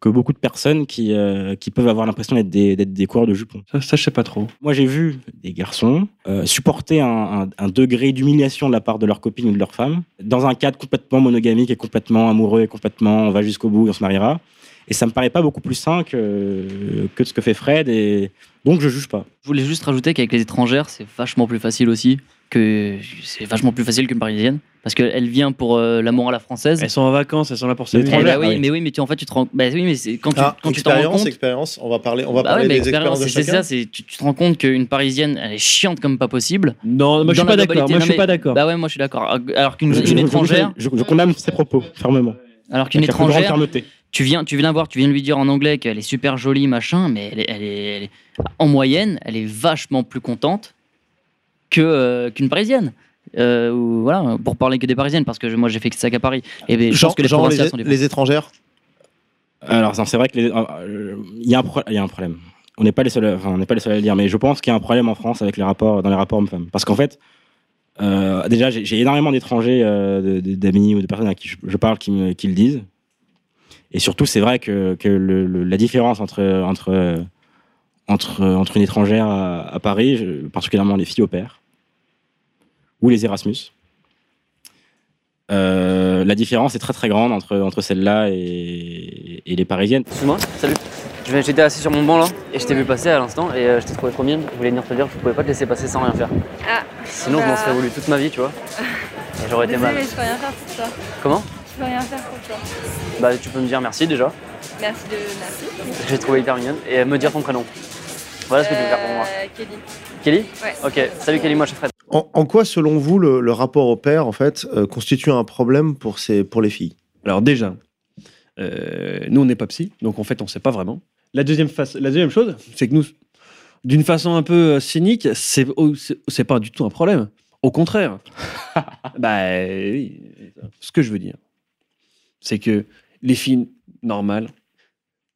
que beaucoup de personnes qui, euh, qui peuvent avoir l'impression d'être des, des coureurs de jupons. Ça, ça, je sais pas trop. Moi, j'ai vu des garçons euh, supporter un, un- un degré d'humiliation de la part de leur copine ou de leur femme dans un cadre complètement monogamique et complètement amoureux et complètement on va jusqu'au bout, on se mariera. Et ça me paraît pas beaucoup plus sain que, que ce que fait Fred. Et donc, je juge pas. Je voulais juste rajouter qu'avec les étrangères, c'est vachement plus facile aussi. que C'est vachement plus facile qu'une parisienne. Parce qu'elle vient pour euh, l'amour à la française. Elles sont en vacances, elles sont là pour s'amuser. Eh étrangères, bah oui, ah oui. mais oui, mais tu, en fait, tu te rends. Bah oui, mais quand tu, Ah, quand tu t'en rends expérience, compte. expérience. On va parler, on va Bah parler ouais, des expériences expérience, de c'est ça, c'est- tu, tu te rends compte qu'une parisienne, elle est chiante comme pas possible. Non, moi je suis pas d'accord. Moi je suis pas d'accord. Bah ouais, moi je suis d'accord. Alors qu'une Je- une je- je- étrangère, Je, je condamne ces propos fermement. alors qu'une étrangère, fermeté. Tu viens, tu viens la voir, tu viens lui dire en anglais qu'elle est super jolie, machin, mais elle est, elle est, elle est- en moyenne, elle est vachement plus contente que euh, qu'une parisienne. Euh, ou voilà, pour parler que des parisiennes, parce que je- moi j'ai fait que ça qu'à Paris. Et ben, je Genre, pense que les genre les, sont les étrangères? Alors, c'est vrai que les- euh, il y, a un pro- il y a un problème. On n'est pas les seuls, à- enfin, on n'est pas les seuls à le dire, mais je pense qu'il y a un problème en France avec les rapports, dans les rapports hommes-femmes. Parce qu'en fait, euh, déjà, j'ai énormément d'étrangers, euh, d'amis ou de personnes à qui je, je parle qui, me- qui le disent. Et surtout, c'est vrai que, que le- le- la différence entre, entre, entre, entre une étrangère à, à Paris, particulièrement les filles au père, ou les Erasmus, euh, la différence est très très grande entre, entre celle-là et, et les parisiennes. Excuse-moi, salut. J'étais assis sur mon banc là et je t'ai vu passer à l'instant et euh, je t'ai trouvé trop mienne. Je voulais venir te dire que je pouvais pas te laisser passer sans rien faire. Ah, Sinon je m'en serais voulu toute ma vie, tu vois. Et j'aurais été mal. mais je peux rien faire pour toi. Comment? Je peux rien faire pour toi. Bah tu peux me dire merci déjà. Merci de merci. J'ai trouvé hyper mignonne et me dire ton prénom. Voilà ce que tu peux faire pour moi. Euh, Kelly. Kelly Ouais. Ok, salut Kelly, moi je suis Fred. En, en quoi, selon vous, le, le rapport au père, en fait, euh, constitue un problème pour, ces, pour les filles? Alors déjà, euh, nous on n'est pas psy, donc en fait on sait pas vraiment. La deuxième, face, la deuxième chose, c'est que nous, d'une façon un peu euh, cynique, c'est c'est- c'est pas du tout un problème. Au contraire. bah oui. Ce que je veux dire, c'est que les filles normales,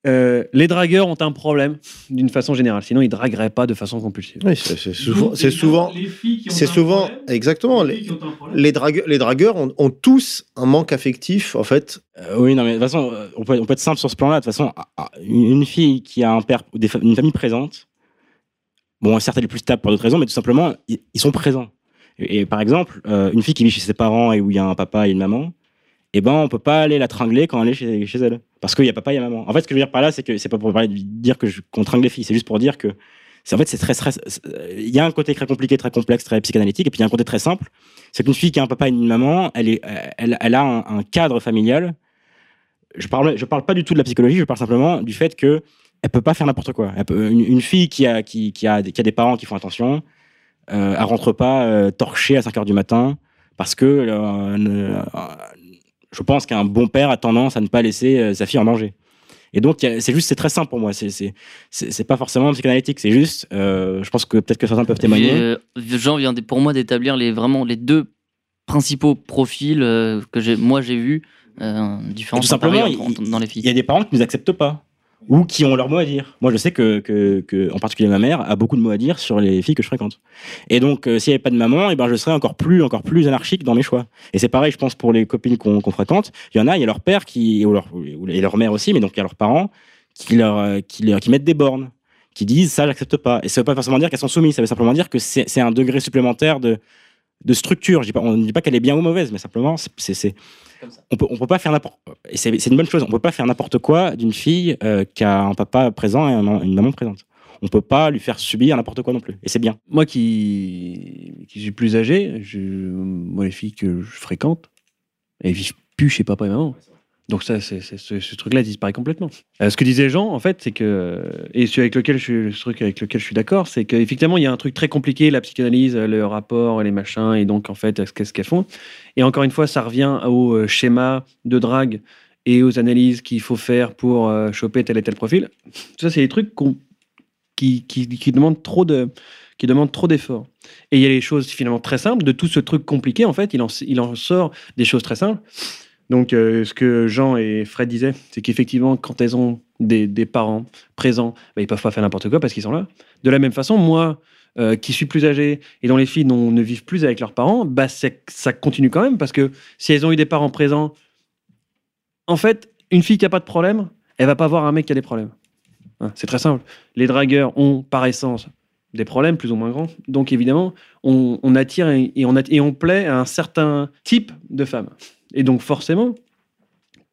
euh, les dragueurs ont un problème d'une façon générale. Sinon ils dragueraient pas de façon compulsive. Oui, c'est souvent, c'est souvent, c'est souvent, exactement. Les, les, drague- les dragueurs ont, ont tous un manque affectif, en fait. Euh, oui, non, mais de toute façon, euh, on peut, on peut être simple sur ce plan-là. De toute façon, ah, ah, une fille qui a un père, ou des une famille présente, Bon, certes, elle est plus stable pour d'autres raisons, mais tout simplement, ils, ils sont présents. Et, et par exemple, euh, une fille qui vit chez ses parents et où il y a un papa et une maman, eh ben, on peut pas aller la tringler quand elle est chez, elle. Parce qu'il y a papa et maman. En fait, ce que je veux dire par là, c'est que c'est pas pour dire que qu'on tringle les filles, c'est juste pour dire que en fait c'est très stress. Il y a un côté très compliqué, très complexe, très psychanalytique, et puis il y a un côté très simple. C'est qu'une fille qui a un papa et une maman, elle est, elle, elle a un, cadre familial. Je parle, je parle pas du tout de la psychologie, je parle simplement du fait que elle peut pas faire n'importe quoi. Une, fille qui a, qui, a, qui a des parents qui font attention, euh, elle rentre pas euh, torchée à 5 heures du matin parce que euh, je pense qu'un bon père a tendance à ne pas laisser euh, sa fille en manger. Et donc, c'est juste, c'est très simple pour moi. C'est, pas forcément psychanalytique. C'est juste, euh, je pense que peut-être que certains peuvent témoigner. Euh, Jean vient de- pour moi d'établir les, vraiment les deux principaux profils euh, que moi j'ai vus, différents tout simplement, dans les Il y filles. a des parents qui ne nous acceptent pas ou qui ont leur mot à dire. Moi, je sais que, que, que, en particulier ma mère, a beaucoup de mots à dire sur les filles que je fréquente. Et donc, euh, s'il n'y avait pas de maman, eh ben, je serais encore plus, encore plus anarchique dans mes choix. Et c'est pareil, je pense, pour les copines qu'on qu'on fréquente. Il y en a, il y a leur père qui, ou leur, et leur mère aussi, mais donc il y a leurs parents qui leur, euh, qui leur, qui mettent des bornes, qui disent ça, j'accepte pas. Et ça veut pas forcément dire qu'elles sont soumises, ça veut simplement dire que c'est un degré supplémentaire de, de structure. On ne dit pas qu'elle est bien ou mauvaise, mais simplement, c'est- on peut, on peut pas faire n'importe. Et c'est c'est une bonne chose. On peut pas faire n'importe quoi d'une fille euh, qui a un papa présent et un- une maman présente. On peut pas lui faire subir n'importe quoi non plus. Et c'est bien. Moi qui, qui suis plus âgé, je, moi, les filles que je fréquente, elles vivent plus chez papa et maman. Donc ça, c'est- ce, ce truc-là disparaît complètement. Euh, ce que disait Jean, en fait, c'est que et celui avec lequel je suis, ce truc avec lequel je suis d'accord, c'est qu'effectivement, il y a un truc très compliqué, la psychanalyse, le rapport, les machins, et donc en fait, qu'est-ce qu'elles font. Et encore une fois, ça revient au euh, schéma de drague et aux analyses qu'il faut faire pour euh, choper tel et tel profil. Ça, c'est des trucs qui, demandent trop de qui demandent trop d'efforts. Et il y a les choses finalement très simples. De tout ce truc compliqué, en fait, il en sort des choses très simples. Donc, euh, ce que Jean et Fred disaient, c'est qu'effectivement, quand elles ont des, parents présents, bah, ils peuvent pas faire n'importe quoi parce qu'ils sont là. De la même façon, moi, euh, qui suis plus âgé et dont les filles ne vivent plus avec leurs parents, bah, ça continue quand même parce que si elles ont eu des parents présents, en fait, une fille qui a pas de problème, elle va pas voir un mec qui a des problèmes. Hein, c'est très simple. Les dragueurs ont par essence des problèmes plus ou moins grands. Donc évidemment, on, attire et, on, et on plaît à un certain type de femmes. Et donc forcément,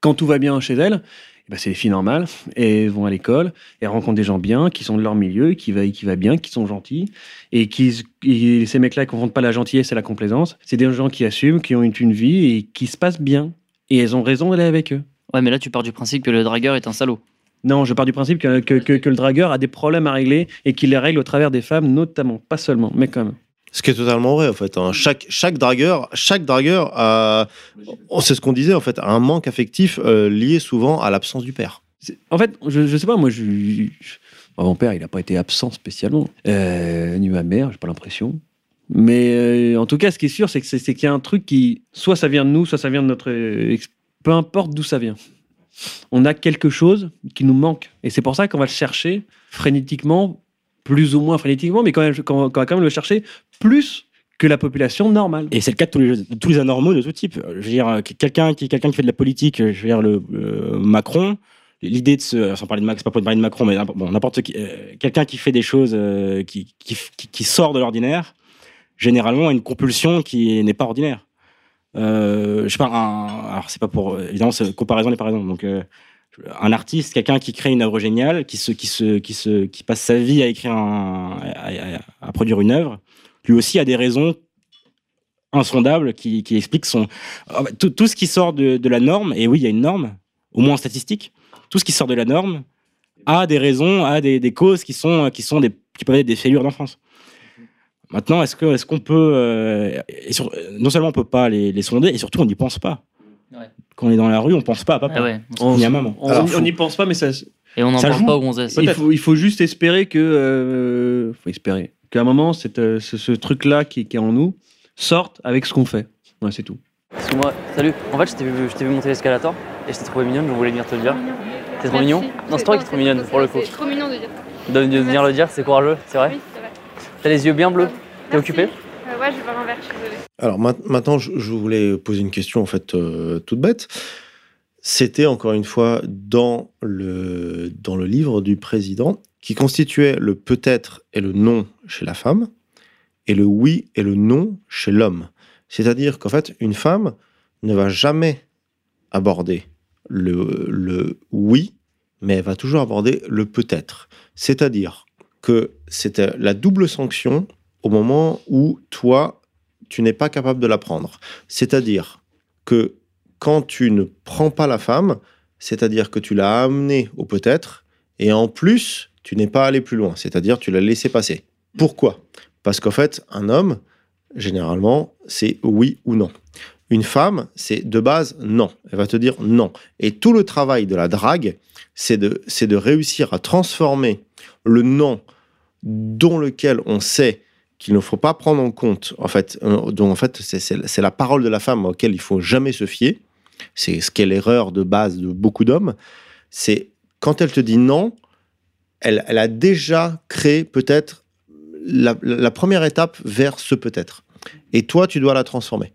quand tout va bien chez elles, eh ben, c'est des filles normales, et elles vont à l'école, et elles rencontrent des gens bien, qui sont de leur milieu, qui va, qui va bien, qui sont gentils, et qui et ces mecs-là ne confondent pas la gentillesse et la complaisance. C'est des gens qui assument, qui ont une, une vie et qui se passent bien. Et elles ont raison d'aller avec eux. Ouais, mais là tu pars du principe que le dragueur est un salaud. Non, je pars du principe que, que, que- que le dragueur a des problèmes à régler et qu'il les règle au travers des femmes, notamment. Pas seulement, mais quand même. Ce qui est totalement vrai en fait. hein. Chaque, chaque dragueur, chaque dragueur a, c'est ce qu'on disait en fait, un manque affectif euh, lié souvent à l'absence du père. En fait, je, je sais pas, moi, je, je- bon, mon père, il n'a pas été absent spécialement. Euh, ni ma mère, j'ai pas l'impression. Mais euh, en tout cas, ce qui est sûr, c'est que c'est qu'il y a un truc qui, soit ça vient de nous, soit ça vient de notre. peu importe d'où ça vient. On a quelque chose qui nous manque. Et c'est pour ça qu'on va le chercher frénétiquement, plus ou moins frénétiquement, mais quand même, qu'on va quand même le chercher plus que la population normale. Et c'est le cas de tous les, anormaux de tout type. Je veux dire, euh, quelqu'un qui, quelqu'un qui fait de la politique, je veux dire, le euh, Macron, l'idée de se. Sans parler de Max, pas pour parler de Macron, mais bon, n'importe qui. euh, quelqu'un qui fait des choses euh, qui, qui, sort de l'ordinaire, généralement a une compulsion qui n'est pas ordinaire. Euh, je sais pas, alors c'est pas pour. Évidemment, c'est comparaison n'est pas raison. Donc. euh, un artiste, quelqu'un qui crée une œuvre géniale, qui se, qui se, qui se, qui passe sa vie à écrire, à produire une œuvre, lui aussi a des raisons insondables qui, qui expliquent son Ah bah, tout, tout ce qui sort de, de la norme. Et oui, il y a une norme, au moins en statistique. Tout ce qui sort de la norme a des raisons, a des, des causes qui sont, qui sont des, qui peuvent être des fêlures d'enfance. Maintenant, est-ce que, est-ce qu'on peut, euh, et sur- non seulement on peut pas les, les sonder, et surtout on n'y pense pas. Ouais. Quand on est dans la rue, on pense pas à papa. Ah ouais. On- Il y a un moment. On n'y pense pas, mais ça, Et on n'en Ça parle joue. pas aux gonzesses. Il faut, il faut juste espérer que. euh, faut espérer. Qu'à un moment, cette, euh, ce, ce truc-là qui, qui est en nous sorte avec ce qu'on fait. Ouais, c'est tout. Excuse-moi, salut. En fait, je t'ai vu, je t'ai vu monter l'escalator et je t'ai trouvé mignonne, je voulais venir te le dire. T'es trop mignon Non, c'est toi qui es trop mignonne pour le coup. C'est trop mignon de dire. De, de venir le dire, c'est courageux, c'est vrai Oui, c'est vrai. T'as les yeux bien bleus. T'es occupé Euh, Ouais, je vais voir verre, je suis désolée. Alors ma- maintenant, je, je voulais poser une question en fait euh, toute bête. C'était encore une fois dans le, dans le livre du président qui constituait le peut-être et le non chez la femme et le oui et le non chez l'homme. C'est-à-dire qu'en fait, une femme ne va jamais aborder le, le oui, mais elle va toujours aborder le peut-être. C'est-à-dire que c'était la double sanction au moment où toi, tu n'es pas capable de la prendre. C'est-à-dire que quand tu ne prends pas la femme, c'est-à-dire que tu l'as amenée au peut-être, et en plus, tu n'es pas allé plus loin, c'est-à-dire tu l'as laissé passer. Pourquoi? Parce qu'en fait, un homme, généralement, c'est oui ou non. Une femme, c'est de base non. Elle va te dire non. Et tout le travail de la drague, c'est de, c'est de réussir à transformer le non dont lequel on sait qu'il ne faut pas prendre en compte, en fait, euh, dont en fait c'est, c'est- c'est la parole de la femme auquel il faut jamais se fier. C'est ce qu'est l'erreur de base de beaucoup d'hommes. C'est quand elle te dit non, elle, a déjà créé peut-être la, première étape vers ce peut-être. Et toi, tu dois la transformer.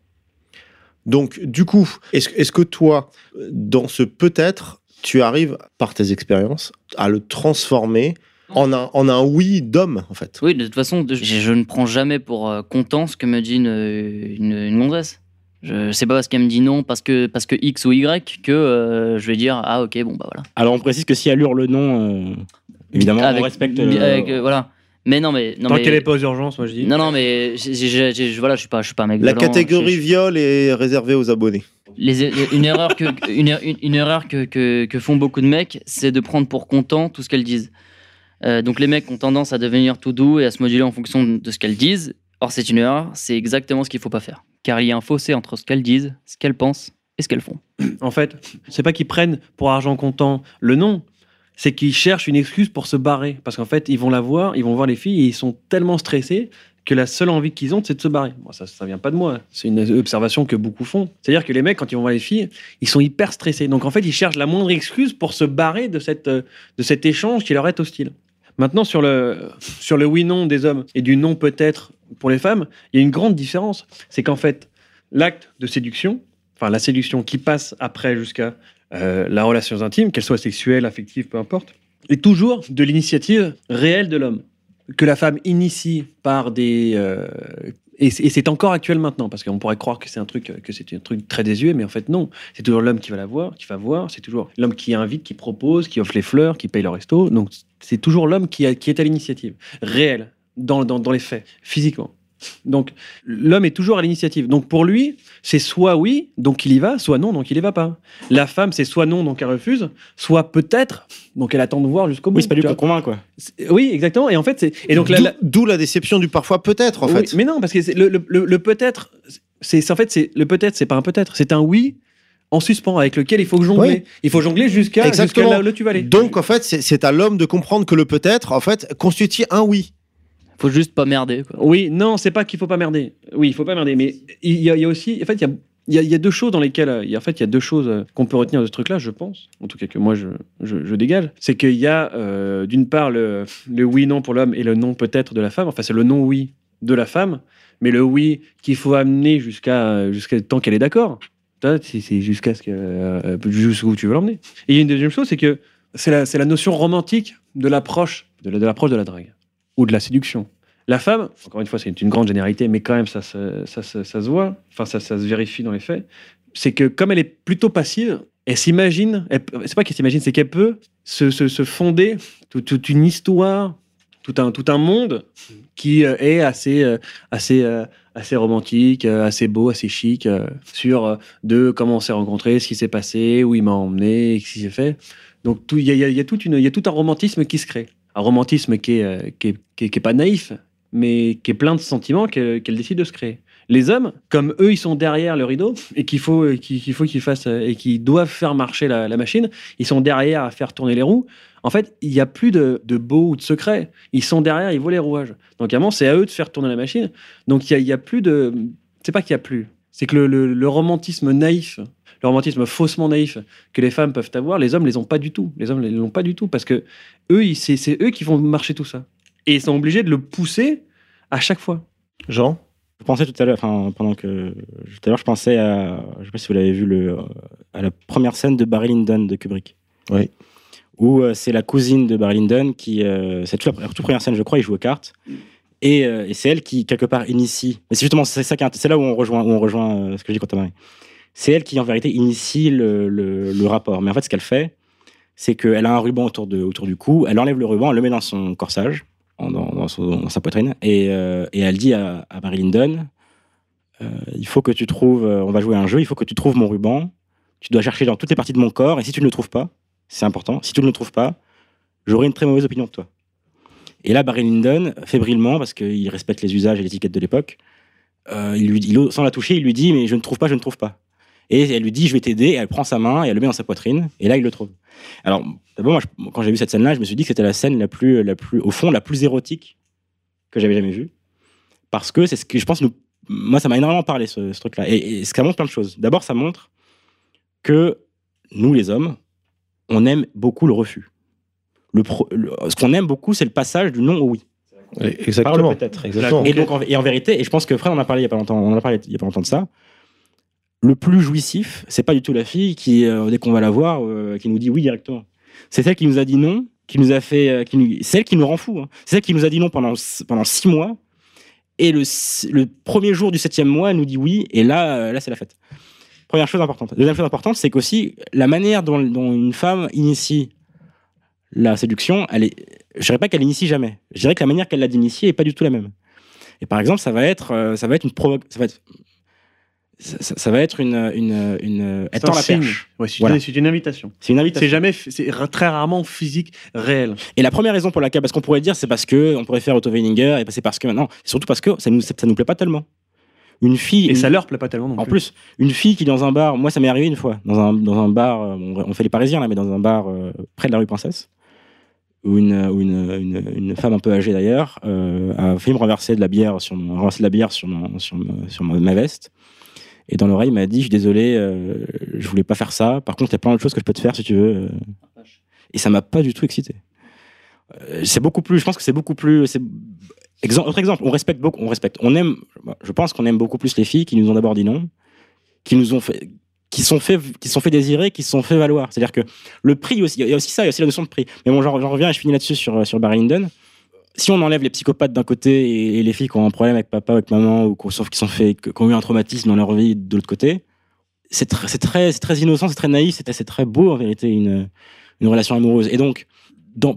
Donc, du coup, est-ce que toi, dans ce peut-être, tu arrives, par tes expériences, à le transformer en un, en un oui d'homme, en fait? Oui, de toute façon, je, ne prends jamais pour euh, content ce que me dit une, une, une. Je sais pas parce qu'elle me dit non, parce que, parce que X ou Y, que euh, je vais dire ah ok, bon bah voilà. Alors on précise que si elle hurle non, euh, évidemment, Avec- on respecte. euh, avec, euh, voilà. Mais non, mais. Non, Tant mais, qu'elle n'est pas aux urgences, moi je dis. Non, non, mais voilà, je suis pas, je suis pas un mec La violent, catégorie viol est réservée aux abonnés. les- une erreur que une, er- une- une erreur que, que, que font beaucoup de mecs, c'est de prendre pour content tout ce qu'elles disent. Euh, donc les mecs ont tendance à devenir tout doux et à se moduler en fonction de ce qu'elles disent. Or c'est une erreur, c'est exactement ce qu'il faut pas faire, car il y a un fossé entre ce qu'elles disent, ce qu'elles pensent et ce qu'elles font. En fait, c'est pas qu'ils prennent pour argent comptant le nom, c'est qu'ils cherchent une excuse pour se barrer. Parce qu'en fait, ils vont la voir, ils vont voir les filles et ils sont tellement stressés que la seule envie qu'ils ont, c'est de se barrer. Bon, ça, ça vient pas de moi. C'est une observation que beaucoup font. C'est-à-dire que les mecs, quand ils vont voir les filles, ils sont hyper stressés. Donc en fait, ils cherchent la moindre excuse pour se barrer de, cette, euh, de cet échange qui leur est hostile. Maintenant, sur le, sur le oui-non des hommes et du non peut-être pour les femmes, il y a une grande différence. C'est qu'en fait, l'acte de séduction, enfin la séduction qui passe après jusqu'à euh, la relation intime, qu'elle soit sexuelle, affective, peu importe, est toujours de l'initiative réelle de l'homme. Que la femme initie par des. euh, et c'est encore actuel maintenant, parce qu'on pourrait croire que c'est un truc, que c'est un truc très désuet, mais en fait non. C'est toujours l'homme qui va la voir, qui va voir. C'est toujours l'homme qui invite, qui propose, qui offre les fleurs, qui paye le resto. Donc c'est toujours l'homme qui, qui est à l'initiative, réelle, dans, dans, dans les faits, physiquement. Donc l'homme est toujours à l'initiative. Donc pour lui, c'est soit oui, donc il y va, soit non, donc il y va pas. La femme, c'est soit non, donc elle refuse, soit peut-être, donc elle attend de voir jusqu'au bout. Oui, c'est pas lui tu pour convaincre, quoi. Oui, exactement. Et en fait, c'est et donc D'où- D'où la déception du parfois peut-être, en oui, fait. mais non, parce que c'est le, le- le- le peut-être, c'est en fait c'est le peut-être, c'est pas un peut-être, c'est un oui en suspens avec lequel il faut jongler. Oui. Il faut jongler jusqu'à Exactement. là où tu vas aller. Donc, en fait, c'est c'est à l'homme de comprendre que le peut-être, en fait, constitue un oui. Faut juste pas merder. Quoi. Oui, non, c'est pas qu'il faut pas merder. Oui, il faut pas merder, mais il y a, aussi, en fait, il y a, deux choses dans lesquelles, euh, en fait, il y a deux choses euh, qu'on peut retenir de ce truc-là, je pense, en tout cas que moi je, je, dégage, c'est qu'il y a euh, d'une part le, oui/non pour l'homme et le non peut-être de la femme. Enfin, c'est le non-oui de la femme, mais le oui qu'il faut amener jusqu'à jusqu'à tant qu'elle est d'accord. C'est jusqu'à ce que euh, jusqu'où tu veux l'emmener. Et il y a une deuxième chose, c'est que c'est la, notion romantique de l'approche de la- de l'approche de la drague ou de la séduction. La femme, encore une fois, c'est une grande généralité, mais quand même, ça, se- voit, enfin, ça, se vérifie dans les faits. C'est que comme elle est plutôt passive, elle s'imagine, c'est pas qu'elle s'imagine, c'est qu'elle peut se, fonder toute, une histoire, tout un, tout un monde qui euh, est assez, euh, assez, euh, assez romantique, assez beau, assez chic, sur de comment on s'est rencontrés, ce qui s'est passé, où il m'a emmené, ce qui s'est fait. Donc il y y y a tout un romantisme qui se crée. Un romantisme qui est, euh, qui est, qui est- qui est pas naïf, mais qui est plein de sentiments qu'elle décide de se créer. Les hommes, comme eux, ils sont derrière le rideau et qu'il faut euh, qu'ils fassent euh, et qu'ils doivent faire marcher la, machine, ils sont derrière à faire tourner les roues. En fait, il n'y a plus de, de beau ou de secret. Ils sont derrière, ils voient les rouages. Donc, moment, c'est à eux de faire tourner la machine. Donc, il n'y a plus de. C'est pas qu'il n'y a plus. C'est que le, le- le romantisme naïf, le romantisme faussement naïf que les femmes peuvent avoir, les hommes les ont pas du tout. Les hommes les l'ont pas du tout parce que eux, c'est c'est eux qui font marcher tout ça. Et ils sont obligés de le pousser à chaque fois. Jean? Je pensais tout à l'heure, enfin, pendant que. Tout à l'heure, je pensais à. Je sais pas si vous l'avez vu, le, à la première scène de Barry Lyndon de Kubrick. Oui. Où euh, c'est la cousine de Barry Lyndon qui. euh, c'est toute la toute première scène, je crois, il joue aux cartes. Et, euh, et c'est elle qui, quelque part, initie. Mais c'est justement c'est ça c'est là où on rejoint, où on rejoint euh, ce que j'ai dit quand Marie. C'est elle qui, en vérité, initie le, le- rapport. Mais en fait, ce qu'elle fait, c'est qu'elle a un ruban autour, de, autour du cou, elle enlève le ruban, elle le met dans son corsage, dans, dans sa poitrine, et, euh, et elle dit à, à Barry Lyndon il faut que tu trouves, on va jouer à un jeu, il faut que tu trouves mon ruban, tu dois chercher dans toutes les parties de mon corps, et si tu ne le trouves pas, c'est important, si tu ne le trouves pas, j'aurai une très mauvaise opinion de toi. Et là, Barry Lyndon, fébrilement, parce qu'il respecte les usages et l'étiquette de l'époque, euh, il lui, sans la toucher, il lui dit Mais je ne trouve pas, je ne trouve pas. Et elle lui dit Je vais t'aider, et elle prend sa main et elle le met dans sa poitrine, et là, il le trouve. Alors, d'abord, moi, quand j'ai vu cette scène-là, je me suis dit que c'était la scène la plus, la plus, au fond, la plus érotique que j'avais jamais vue. Parce que c'est ce que je pense, nous, moi, ça m'a énormément parlé, ce, ce truc-là. Et, et ça montre plein de choses. D'abord, ça montre que nous, les hommes, on aime beaucoup le refus. Le pro- le- ce qu'on aime beaucoup, c'est le passage du non au oui. Exactement. Parle peut-être. Exactement. Et donc, en, et en vérité, et je pense que Fred en a parlé il y a pas longtemps, on en a parlé il y a pas longtemps de ça. Le plus jouissif, c'est pas du tout la fille qui, euh, dès qu'on va la voir, euh, qui nous dit oui directement. C'est celle qui nous a dit non, qui nous a fait, euh, qui nous, c'est celle qui nous rend fou. hein. C'est celle qui nous a dit non pendant pendant six mois, et le, premier jour du septième mois, elle nous dit oui, et là, euh, là, c'est la fête. Première chose importante. Deuxième chose importante, c'est qu'aussi la manière dont, dont une femme initie la séduction, elle est, je dirais pas qu'elle initie jamais. Je dirais que la manière qu'elle l'a d'initier est pas du tout la même. Et par exemple, ça va être, euh, ça va être une provo- ça va être, ça, ça- ça va être une, une, une, elle C'est tend un la perche. Ouais, c'est Voilà. une- invitation. C'est une invitation. C'est jamais, c'est très rarement physique, réel. Et la première raison pour laquelle, parce qu'on pourrait dire, c'est parce que on pourrait faire Otto Weininger et c'est parce que maintenant, c'est surtout parce que ça nous, ça nous plaît pas tellement. Une fille, Et une- ça leur plaît pas tellement non en plus, une fille qui dans un bar, moi ça m'est arrivé une fois, dans un, dans un bar, euh, on, on fait les Parisiens là, mais dans un bar euh, près de la rue Princesse, où une, femme un peu âgée d'ailleurs euh, a fait me renverser de la bière sur mon, renverser de la bière sur, mon, sur, ma- ma, veste. Et dans l'oreille, il m'a dit, je suis désolé, euh, je voulais pas faire ça. Par contre, il y a plein d'autres choses que je peux te faire si tu veux. euh. Et ça m'a pas du tout excité. Euh, c'est beaucoup plus, je pense que c'est beaucoup plus. autre exemple, on respecte beaucoup, on respecte, on aime, je pense qu'on aime beaucoup plus les filles qui nous ont d'abord dit non, qui nous ont fait, qui sont fait, qui sont fait désirer, qui sont fait valoir. C'est-à-dire que le prix aussi, il y a aussi ça, il y a aussi la notion de prix. Mais bon, j'en reviens et je finis là-dessus sur, sur Barry Lyndon. Si on enlève les psychopathes d'un côté et, les filles qui ont un problème avec papa avec maman ou qu'on- sauf qui sont fait, qui ont eu un traumatisme dans leur vie de l'autre côté, c'est tr- très, très innocent, c'est très naïf, c'est très beau en vérité une, une relation amoureuse. Et donc,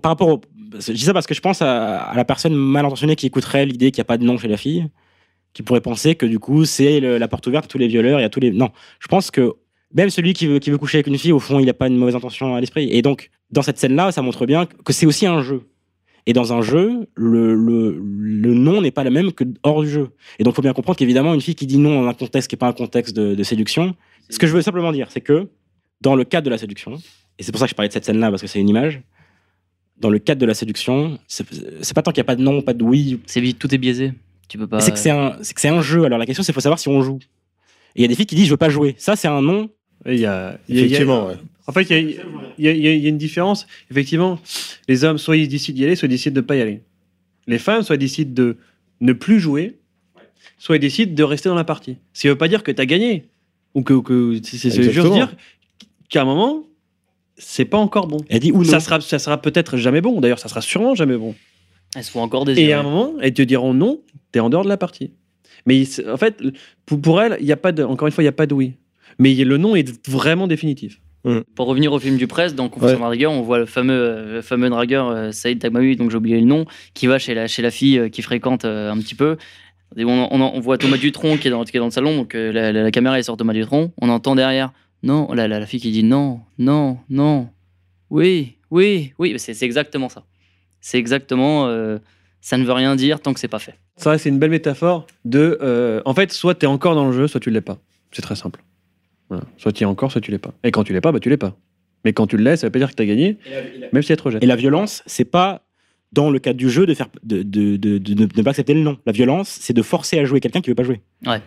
par rapport au, je dis ça parce que je pense à, la personne mal intentionnée qui écouterait l'idée qu'il n'y a pas de nom chez la fille, qui pourrait penser que du coup c'est la porte ouverte à tous les violeurs et à tous les. Non, je pense que même celui qui veut, qui veut coucher avec une fille, au fond, il n'a pas une mauvaise intention à l'esprit. Et donc, dans cette scène-là, ça montre bien que c'est aussi un jeu. Et dans un jeu, le, le, le non n'est pas le même que hors du jeu. Et donc, il faut bien comprendre qu'évidemment, une fille qui dit non dans un contexte qui n'est pas un contexte de, de séduction, ce que je veux simplement dire, c'est que dans le cadre de la séduction, et c'est pour ça que je parlais de cette scène-là, parce que c'est une image, dans le cadre de la séduction, c'est pas tant qu'il n'y a pas de non, pas de oui, C'est vite, tout est biaisé. Tu peux pas. c'est que c'est un, un jeu. Alors la question, c'est faut savoir si on joue. Et il y a des filles qui disent je veux pas jouer. Ça, c'est un non. Et Il y a, il y a- il y a- Effectivement, ouais. En fait, il y a, y y une différence. Effectivement, les hommes, soit ils décident d'y aller, soit ils décident de ne pas y aller. Les femmes, soit ils décident de ne plus jouer, soit ils décident de rester dans la partie. Ce qui ne veut pas dire que tu as gagné. Ou que, ou que c'est juste dire qu'à un moment, c'est pas encore bon. Elle dit ou non. Ça sera, ça sera peut-être jamais bon. D'ailleurs, ça sera sûrement jamais bon. Elles se font encore Et désirer. à un moment, elles te diront non, tu es en dehors de la partie. Mais en fait, pour, elles, il y a pas de, encore une fois, il n'y a pas de oui. Mais le non est vraiment définitif. Pour revenir au film du presse, dans Confession Ouais. d'un dragueur, on voit le fameux, euh, le fameux dragueur euh, Saïd Tagmaoui, donc j'ai oublié le nom, qui va chez la, chez la fille euh, qui fréquente un petit peu. Et on, on- on voit Thomas Dutronc qui est dans, qui est dans le salon, donc la, la- la caméra est sur Thomas Dutronc. On entend derrière, non, la, la, la fille qui dit non, non, non, oui, oui, oui, c'est c'est exactement ça. C'est exactement, euh, ça ne veut rien dire tant que c'est pas fait. Ça, c'est une belle métaphore de. euh, en fait, soit tu es encore dans le jeu, soit tu l'es pas. C'est très simple. Voilà. Soit tu es encore, soit tu l'es pas. Et quand tu l'es pas, bah tu l'es pas. Mais quand tu le laisses, ça veut pas dire que tu as gagné, même si elle te rejette. Et la violence, c'est pas dans le cadre du jeu de faire de, de, de, de ne- de ne pas accepter le non. La violence, c'est de forcer à jouer quelqu'un qui veut pas jouer. Ah,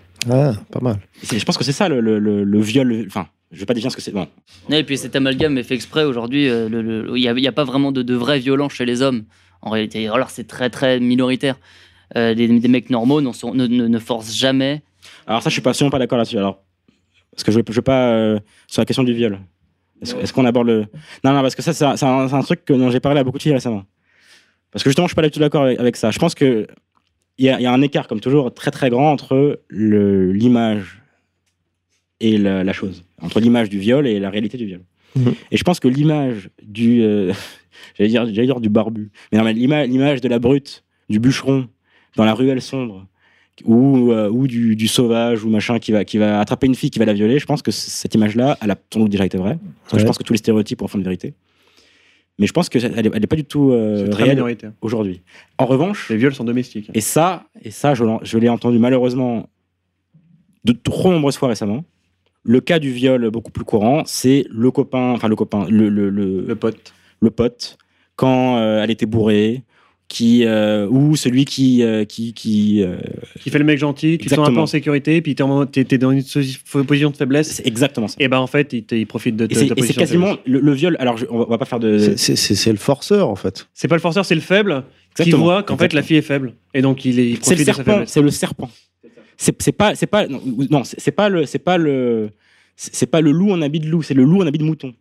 pas mal. Je pense que c'est ça le, le, le, le viol. Enfin, je vais pas définir ce que c'est. Bon, Et puis cet amalgame est fait exprès aujourd'hui. euh, le- le- Il n'y a, il y a pas vraiment de, de vraie violence chez les hommes. En réalité, alors c'est très très minoritaire. Euh, des, des mecs normaux ne, ne- ne forcent jamais. Alors ça, je suis pas absolument pas d'accord là-dessus. Alors, parce que je ne veux pas euh, sur la question du viol. Est-ce qu'on aborde le Non, non, parce que ça, c'est un, truc que- dont j'ai parlé à beaucoup de filles récemment. Parce que justement, je suis pas du tout d'accord avec, avec ça. Je pense que il y, a- il y a un écart, comme toujours, très très grand entre l'image et la, la chose, entre l'image du viol et la réalité du viol. Mhm. Et je pense que l'image du, euh, j'allais dire, du barbu, mais non, mais l'ima- l'image de la brute, du bûcheron dans la ruelle sombre, ou, euh, ou du, du sauvage ou machin qui va, qui va attraper une fille qui va la violer, je pense que cette image-là, elle a sans doute déjà été vraie. Parce que Je pense que tous les stéréotypes ont fond de vérité. Mais je pense qu'elle n'est pas du tout euh, réelle aujourd'hui. En revanche, Les viols sont domestiques. et ça, et ça je, l'ai entendu malheureusement de trop nombreuses fois récemment, le cas du viol beaucoup plus courant, c'est le copain, enfin le copain, le, le, le, Le pote. le pote, quand euh, elle était bourrée, qui, euh, ou celui qui, euh, qui, qui euh, Qui fait le mec gentil, tu te sens un peu en sécurité, puis t'es t'es dans une position de faiblesse. c'est exactement ça. Et ben en fait, il, te- il profite de Et ta, et c'est quasiment le, le viol. Alors, je- on, va, on va pas faire de. C'est- le forceur, en fait. C'est pas le forceur, c'est le faible qui voit qu'en fait la fille est faible. Et donc il, est, il C'est le profite de sa serpent. faiblesse. C'est le serpent. C'est pas, c'est pas, non, c'est pas le, c'est pas le, c'est c'est pas le loup en habit de loup. C'est le loup en habit de mouton.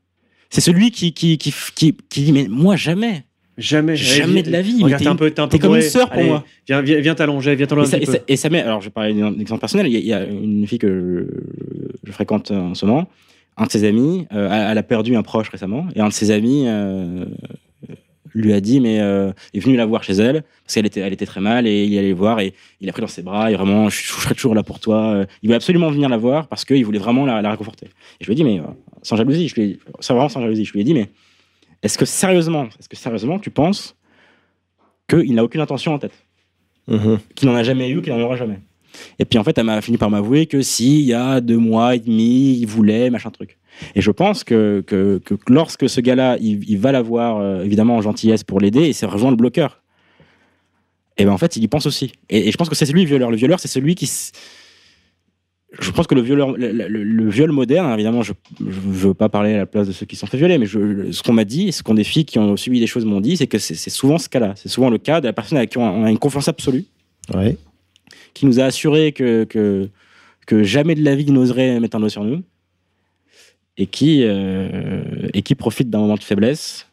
C'est celui qui, qui, qui, qui, qui dit mais moi jamais, Jamais. jamais de la vie. t'es un peu, t'es un peu comme une sœur pour Allez, moi. Viens, viens, viens t'allonger, viens Et t'allonger et, peu. et ça met. Alors, je vais parler d'un exemple personnel. Il y, a, il y a une fille que je, je fréquente en ce moment. Un de ses amis, euh, elle, a perdu un proche récemment, et un de ses amis euh, lui a dit, mais euh, est venu la voir chez elle parce qu'elle était, elle était très mal, et il est allé voir et il a pris dans ses bras et vraiment, je, je serai toujours là pour toi. Euh, Il voulait absolument venir la voir parce qu'il voulait vraiment la, la réconforter. Et je lui ai dit, mais sans jalousie, je lui ai vraiment sans jalousie, je lui ai dit, mais est-ce que sérieusement, est-ce que sérieusement, tu penses qu'il n'a aucune intention en tête Mhm. qu'il n'en a jamais eu, qu'il n'en aura jamais. Et puis en fait, elle m'a fini par m'avouer que si, il y a deux mois et demi, il voulait, machin truc. Et je pense que, que, que lorsque ce gars-là, il, il va la voir, euh, évidemment, en gentillesse pour l'aider, et c'est rejoint le bloqueur. Et ben en fait, il y pense aussi. Et, et je pense que c'est lui le violeur. Le violeur, c'est celui qui. Je pense que le violeur, le, le- le viol moderne, évidemment, je ne veux pas parler à la place de ceux qui sont fait violer, mais je- ce qu'on m'a dit, ce qu'on des filles qui ont subi des choses m'ont dit, c'est que c'est souvent ce cas-là. C'est souvent le cas de la personne avec qui on a une confiance absolue Ouais. qui nous a assuré que, que, que jamais de la vie il n'oserait mettre un doigt sur nous, et qui, euh, et qui profite d'un moment de faiblesse,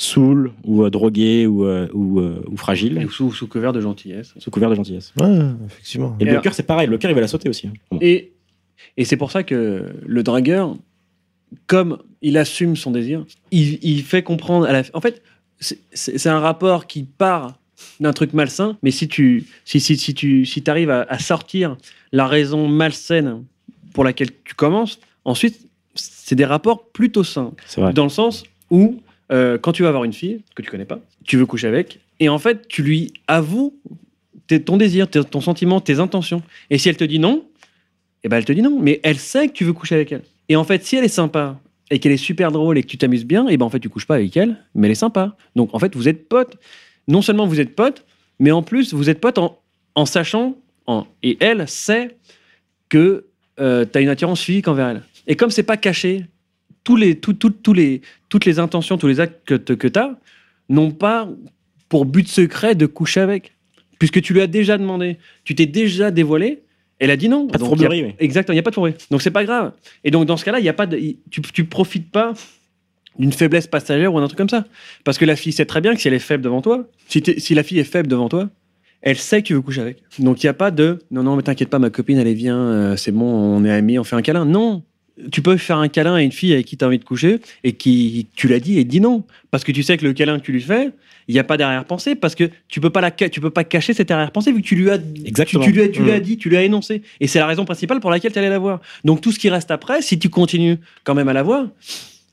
saoul, ou euh, drogué, ou, euh, ou, euh, ou fragile, Et Sous, sous couvert de gentillesse. sous couvert de gentillesse. Ouais, effectivement. Et, Et le cœur, c'est pareil, le cœur, il va la sauter aussi. hein. Bon. Et, et c'est pour ça que le dragueur, comme il assume son désir, il, il fait comprendre à la En fait, c'est- un rapport qui part d'un truc malsain, mais si tu si, si, si tu si arrives à, à sortir la raison malsaine pour laquelle tu commences, ensuite, c'est des rapports plutôt sains. C'est vrai. Dans le sens où, euh, quand tu vas voir une fille que tu connais pas, tu veux coucher avec, et en fait, tu lui avoues ton désir, ton sentiment, tes intentions. Et si elle te dit non, eh ben elle te dit non. Mais elle sait que tu veux coucher avec elle. Et en fait, si elle est sympa et qu'elle est super drôle et que tu t'amuses bien, et ben en fait, tu couches pas avec elle, mais elle est sympa. Donc en fait, vous êtes potes. Non seulement vous êtes potes, mais en plus, vous êtes potes en, sachant, et elle sait que tu as une attirance physique envers elle. Et comme c'est pas caché, tous les, tout- tout- tous les, toutes les intentions, tous les actes que, que tu as n'ont pas pour but secret de coucher avec. Puisque tu lui as déjà demandé, tu t'es déjà dévoilé, elle a dit non. Pas de fourberie, oui. Exactement, il n'y a pas de fourberie. Donc c'est pas grave. Et donc dans ce cas-là, il y a pas de, tu, tu profites pas d'une faiblesse passagère ou d'un truc comme ça. Parce que la fille sait très bien que si elle est faible devant toi, si la fille est faible devant toi, elle sait que tu veux coucher avec. Donc il n'y a pas de non, non, mais t'inquiète pas, ma copine, allez, viens, euh, c'est bon, on est amis, on fait un câlin. Non. Tu peux faire un câlin à une fille avec qui tu as envie de coucher et qui, tu l'as dit et dit non. Parce que tu sais que le câlin que tu lui fais, il n'y a pas d'arrière-pensée parce que tu peux pas la tu peux pas cacher cette arrière-pensée vu que tu lui as Exactement. tu, tu lui as, tu lui as Mm. dit, tu lui as énoncé. Et c'est la raison principale pour laquelle tu allais la voir. Donc tout ce qui reste après, si tu continues quand même à la voir,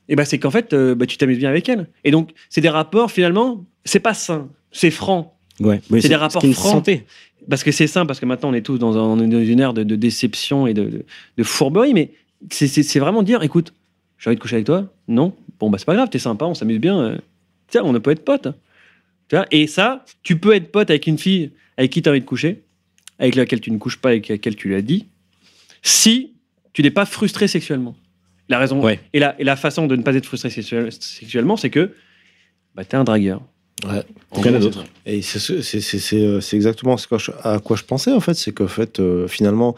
eh ben, c'est qu'en fait, euh, bah, tu t'amuses bien avec elle. Et donc, c'est des rapports, finalement, c'est pas sain, c'est franc. Ouais. C'est des rapports francs. santé. Parce que c'est sain, parce que maintenant, on est tous dans, un- dans une ère de, de déception et de, de, de fourberie, mais c'est- c'est c'est vraiment dire, écoute, j'ai envie de coucher avec toi Non Bon, bah c'est pas grave, t'es sympa, on s'amuse bien. euh, Tiens, on peut être potes. Tu vois et ça, tu peux être pote avec une fille avec qui tu as envie de coucher, avec laquelle tu ne couches pas, avec laquelle tu l'as dit, si tu n'es pas frustré sexuellement. La raison Ouais. et, la, et la façon de ne pas être frustré sexuel- sexuellement, c'est que bah, tu es un dragueur. Ouais. Et c'est ce- c'est- c'est- c'est, euh, exactement ce que je- à quoi je pensais, en fait. C'est qu'en fait, euh, finalement,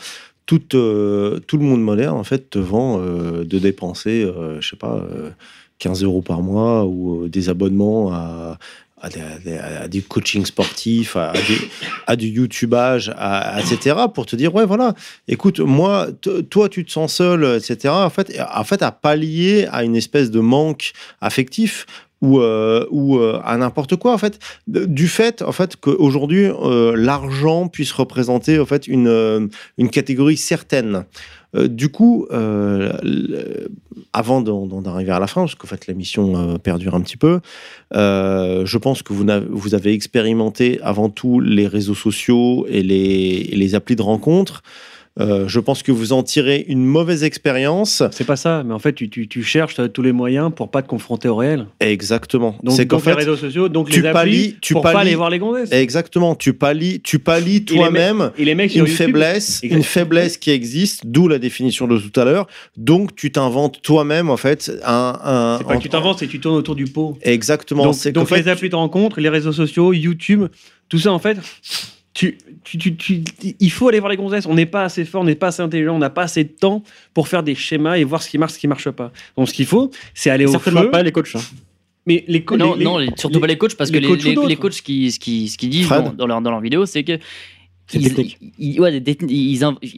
tout, euh, tout le monde moderne, en fait, te vend euh, de dépenser, euh, je sais pas, euh, 15 euros par mois ou des abonnements à, des, des- des coachings sportifs, à, du, à du etc. pour te dire, ouais, voilà, écoute, moi, toi, tu te sens seul, etc. En fait, en fait, à pallier à une espèce de manque affectif ou, euh, euh, à n'importe quoi en fait. Du fait en fait qu'aujourd'hui euh, l'argent puisse représenter en fait une, une catégorie certaine. Du coup avant d'arriver à la fin parce qu'en fait l'émission euh, perdure un petit peu je pense que vous avez expérimenté avant tout les réseaux sociaux et les, et les applis de rencontres Euh, je pense que vous en tirez une mauvaise expérience. C'est pas ça, mais en fait, tu, tu, tu cherches euh, tous les moyens pour pas te confronter au réel. Exactement. Donc, C'est qu'en donc les fait, réseaux sociaux, donc tu les applis, pallies- tu pour pas pallies- aller voir les gonzesses. exactement, tu pallies, tu pallies toi-même une YouTube, faiblesse, une faiblesse qui existe, d'où la définition de tout à l'heure. Donc, tu t'inventes toi-même, en fait, un. un c'est pas que tu t'inventes, c'est que tu tournes autour du pot. Exactement. Donc, donc fait, les applis de rencontre, les réseaux sociaux, YouTube, tout ça en fait, tu, tu, tu, tu- il faut aller voir les gonzesses. On n'est pas assez fort, on n'est pas assez intelligent, on n'a pas assez de temps pour faire des schémas et voir ce qui marche, ce qui marche pas. Donc ce qu'il faut, c'est aller au Certainement feu. pas les coachs. hein. Mais les, co- non, les- non, les- les- surtout les- pas les coachs, parce les que les, coachs coachs, ce qui, ce qui, ce qui disent Fred. dans, dans leur, dans leur vidéo, c'est que. C'est ils- ils- ouais, des ils,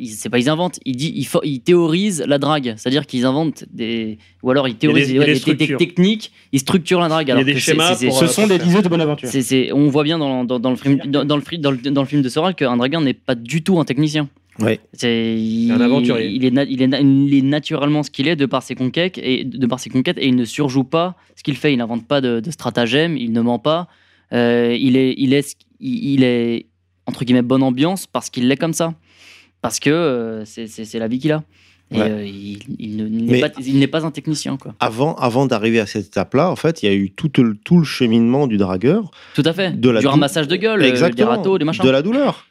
c'est pas ils inventent, ils, disent, ils, fo- ils théorisent la drague. C'est-à-dire qu'ils inventent des. Ou alors ils théorisent il des ouais, des, techniques, ils structurent la drague. y a alors des schémas pour, euh, Ce sont des dizaines de bonnes aventures. c'est- c'est- on voit bien dans, dans, dans le, film, dans, dans le, dans, le- dans le film de Soral qu'un dragueur n'est pas du tout un technicien. Ouais. C'est il, un aventurier. Il est, il, est il est naturellement ce qu'il est de par ses conquêtes et de par ses conquêtes et il ne surjoue pas ce qu'il fait. Il n'invente pas de, de stratagème, il ne ment pas. Euh, il est, il est, il, il est entre guillemets bonne ambiance parce qu'il l'est comme ça, parce que euh, c'est- la vie qu'il a. Et Ouais. euh, il, il ne- il n'est pas, un technicien quoi. avant, avant d'arriver à cette étape-là, en fait, il y a eu tout le, tout le cheminement du dragueur, Tout à fait. De la du ramassage de gueule, euh, des râteaux, des machins. de la douleur.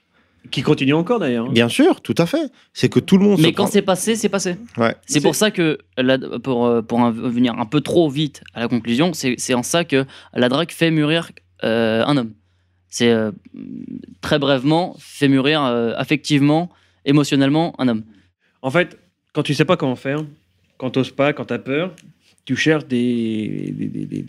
qui continue encore d'ailleurs. hein. Bien sûr, tout à fait. C'est que tout le monde. Mais se quand prend- c'est passé, c'est passé. Ouais. C'est pour ça que, la- pour, pour en venir un peu trop vite à la conclusion, c'est c'est en ça que la drague fait mûrir euh, un homme. C'est euh, très brièvement fait mûrir euh, affectivement, émotionnellement un homme. En fait, quand tu sais pas comment faire, quand t'oses pas, quand t'as peur, tu cherches des, des, des, des-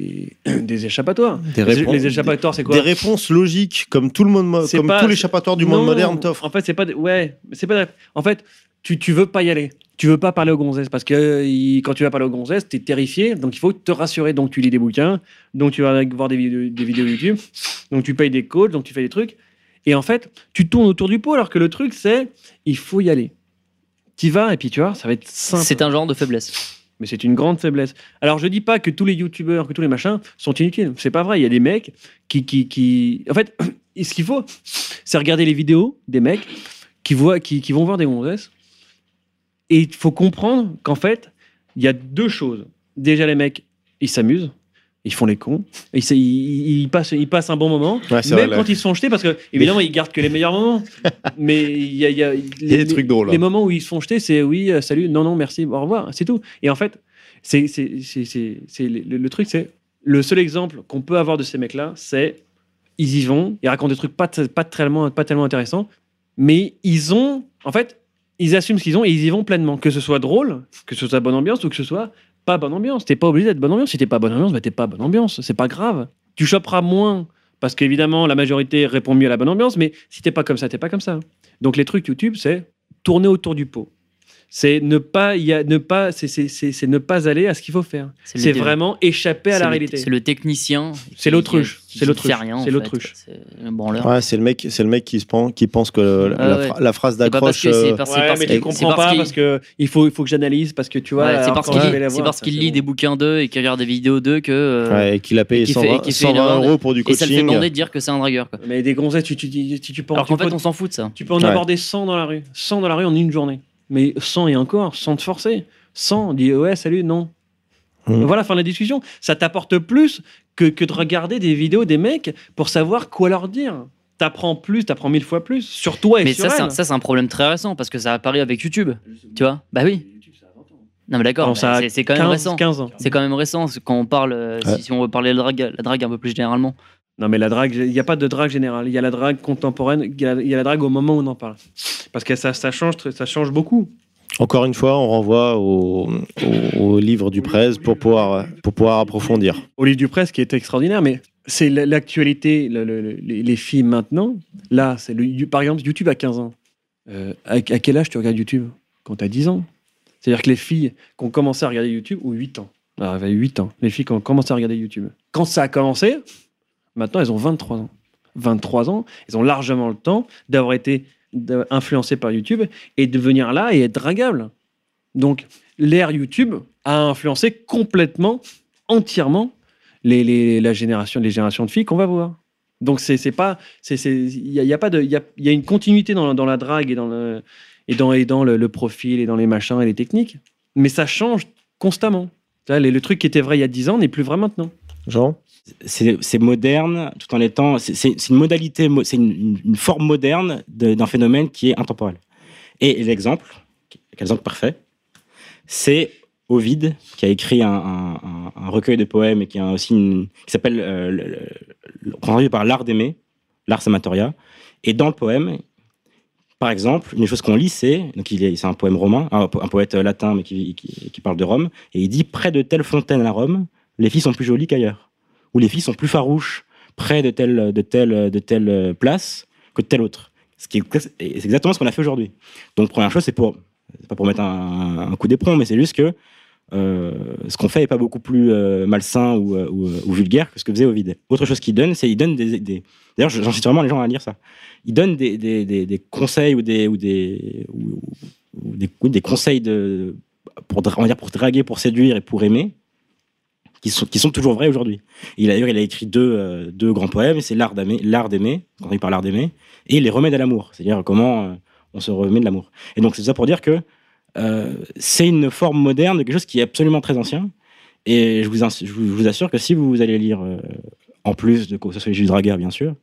des- des échappatoires. Des Les, réponses- les échappatoires, c'est quoi des réponses logiques comme tout le monde, comme pas- tous les échappatoires du monde moderne t'offrent. En fait, c'est pas. des- Ouais, c'est pas. En fait, tu, tu veux pas y aller. Tu veux pas parler aux gonzesses parce que euh, il- quand tu vas parler aux gonzesses, t'es terrifié. Donc il faut te rassurer. Donc tu lis des bouquins. Donc tu vas voir des vidéos, des vidéos YouTube. Donc tu payes des coachs. Donc tu fais des trucs. Et en fait, tu tournes autour du pot alors que le truc c'est il faut y aller. Tu vas et puis tu vois, ça va être simple. C'est un genre de faiblesse. Mais c'est une grande faiblesse. Alors, je dis pas que tous les youtubeurs, que tous les machins sont inutiles. C'est pas vrai. Il y a des mecs qui. qui, qui... En fait, ce qu'il faut, c'est regarder les vidéos des mecs qui, voient, qui, qui vont voir des gonzesses. Et il faut comprendre qu'en fait, il y a deux choses. Déjà, les mecs, ils s'amusent. Ils font les cons. Ils, s- ils, ils passent, ils passent un bon moment. Ouais, Même vrai, quand ils se font jeter, parce que évidemment, ils gardent que les meilleurs moments. Mais il y a, il y a- Il y a des trucs drôles, Les hein. moments où ils se font jeter, c'est oui, euh, salut, non, non, merci, au revoir, c'est tout. Et en fait, c'est, le, le truc, c'est le seul exemple qu'on peut avoir de ces mecs-là, c'est ils y vont, ils racontent des trucs pas, t- pas, tellement, pas tellement intéressants, mais ils ont, en fait, ils assument ce qu'ils ont et ils y vont pleinement. Que ce soit drôle, que ce soit bonne ambiance ou que ce soit pas bonne ambiance. T'es pas obligé d'être bonne ambiance. Si t'es pas bonne ambiance, bah t'es pas bonne ambiance. C'est pas grave. Tu choperas moins parce qu'évidemment la majorité répond mieux à la bonne ambiance, mais si t'es pas comme ça, t'es pas comme ça. Donc les trucs YouTube, c'est tourner autour du pot. C'est ne pas, y a, ne pas, c'est, c'est, c'est, c'est ne pas aller à ce qu'il faut faire. C'est vraiment échapper à c'est la le- réalité. C'est le technicien. C'est l'autruche. C'est l'autruche. C'est l'autruche. C'est le mec, c'est le mec qui se pense, qui pense que le- Ah la, ouais. fra- la phrase C'est pas parce d'accroche. que c'est euh, parce, Ouais, c'est parce mais tu comprends pas parce que il faut, il faut que j'analyse parce que tu vois. Ouais, c'est parce qu'il lit des bouquins d'eux et qu'il regarde des vidéos d'eux que. euh, et qu'il a payé et qui fait- 120, et qui fait une 120 erreur de- euros pour du Et ça le fait coaching. bander de dire que c'est un dragueur. Mais des gonzesses, tu, tu, tu, tu, tu peux, Alors qu'en fait, on s'en fout de ça. tu peux en aborder 100 dans la rue. 100 dans la rue en une journée. Mais 100 et encore, sans te forcer. 100, on dit ouais, salut, non. Mhm. Voilà, fin de la discussion. Ça t'apporte plus que, que de regarder des vidéos des mecs pour savoir quoi leur dire. T'apprends plus, t'apprends mille fois plus. Sur toi et Mais sur ça, c'est un, elle. ça, c'est un problème très récent parce que ça a apparu avec YouTube. Tu vois Bah oui. Non, mais d'accord, Non, mais ça a c'est- c'est quand même 15, récent. 15 ans. C'est quand même récent quand on parle, euh, si- on veut parler de la drague, la drague un peu plus généralement. Non, mais la drague, il n'y a pas de drague générale. Il y a la drague contemporaine, il y a, il y a la drague au moment où on en parle. Parce que ça, ça, change, ça change beaucoup. Encore une fois, on renvoie au, au- au livre du presse pour pouvoir, pour pouvoir approfondir. Au livre du presse qui est extraordinaire, mais c'est l'actualité, le- le- le- les, les filles maintenant. Là, c'est par exemple, YouTube à 15 ans. Euh, à, à quel âge tu regardes YouTube Quand tu as 10 ans? C'est-à-dire que les filles qui ont commencé à regarder YouTube, ou 8 ans. Alors, avaient 8 ans. Les filles qui ont commencé à regarder YouTube. Quand ça a commencé, maintenant, elles ont 23 ans. 23 ans, elles ont largement le temps d'avoir été influencées par YouTube et de venir là et être dragables. Donc, l'ère YouTube a influencé complètement, entièrement, les, la génération, les générations de filles qu'on va voir. Donc, c'est pas. Il y a, il y a y a, une continuité dans, dans la drague et dans, le, et dans, et dans le, le profil et dans les machins et les techniques. Mais ça change constamment. Là, les- le truc qui était vrai il y a 10 ans n'est plus vrai maintenant. Jean? C'est moderne tout en étant. C'est une modalité, mo- c'est une, forme moderne de- d'un phénomène qui est intemporel. Et l'exemple, l'exemple parfait, c'est Ovid qui a écrit un, recueil de poèmes et qui a aussi qui s'appelle euh, par l'art d'aimer, l'ars amatoria. Et dans le poème, par exemple, une des choses qu'on lit, c'est donc est, c'est un poème romain, un poète latin mais qui, qui, qui parle de Rome, et il dit près de telle fontaine à Rome, les filles sont plus jolies qu'ailleurs, ou les filles sont plus farouches près de telle de telle de telle place que de telle autre. Ce exactement ce qu'on a fait aujourd'hui. Donc première chose, c'est pour pas pour mettre un, coup d'éperon, mais c'est juste que euh, ce qu'on fait est pas beaucoup plus euh, malsain ou, euh, ou, vulgaire que ce que faisait Ovid. Autre chose qu'il donne, c'est il donne des, d'ailleurs j'incite vraiment les gens à lire ça. Il donne des, conseils ou des ou des ou, des, conseils de pour dire pour draguer, pour séduire et pour aimer qui sont, toujours vrais aujourd'hui. Il a, il a écrit deux, euh, grands poèmes, c'est l'art d'aimer, l'art d'aimer, quand il parle l'art d'aimer, et les remèdes à l'amour, c'est-à-dire comment euh, on se remet de l'amour. Et donc c'est ça pour dire que euh, c'est une forme moderne de quelque chose qui est absolument très ancien. Et je vous, assure que si vous allez lire, en plus de Sociologie du Dragueur, bien sûr,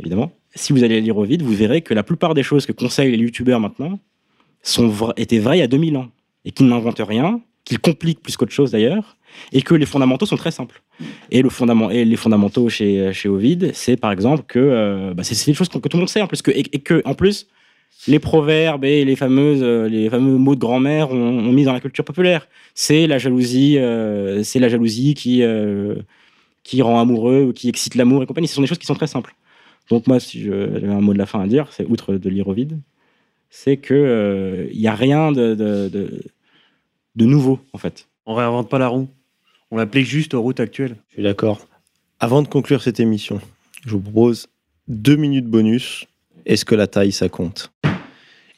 évidemment, si vous allez lire au vide, vous verrez que la plupart des choses que conseillent les youtubeurs maintenant sont vra- étaient vraies il y a 2000 ans. Et qu'ils n'inventent rien, qu'ils compliquent plus qu'autre chose d'ailleurs, et que les fondamentaux sont très simples. Et, les fondamentaux chez, chez Ovid, c'est par exemple que euh, bah, c'est choses qu'on- que tout le monde sait en plus, que, et, et que en plus les proverbes et les fameuses euh, les fameux mots de grand-mère ont, mis dans la culture populaire. C'est la jalousie, euh, la jalousie qui qui rend amoureux ou qui excite l'amour et compagnie. Ce sont des choses qui sont très simples. Donc moi, si j'avais un mot de la fin à dire, c'est outre de lire Ovid, c'est que il y a rien de, de, de, de nouveau en fait. On réinvente pas la roue. On l'applique juste aux routes actuelles. Je suis d'accord. Avant de conclure cette émission, je vous propose deux minutes bonus. Est-ce que la taille, ça compte?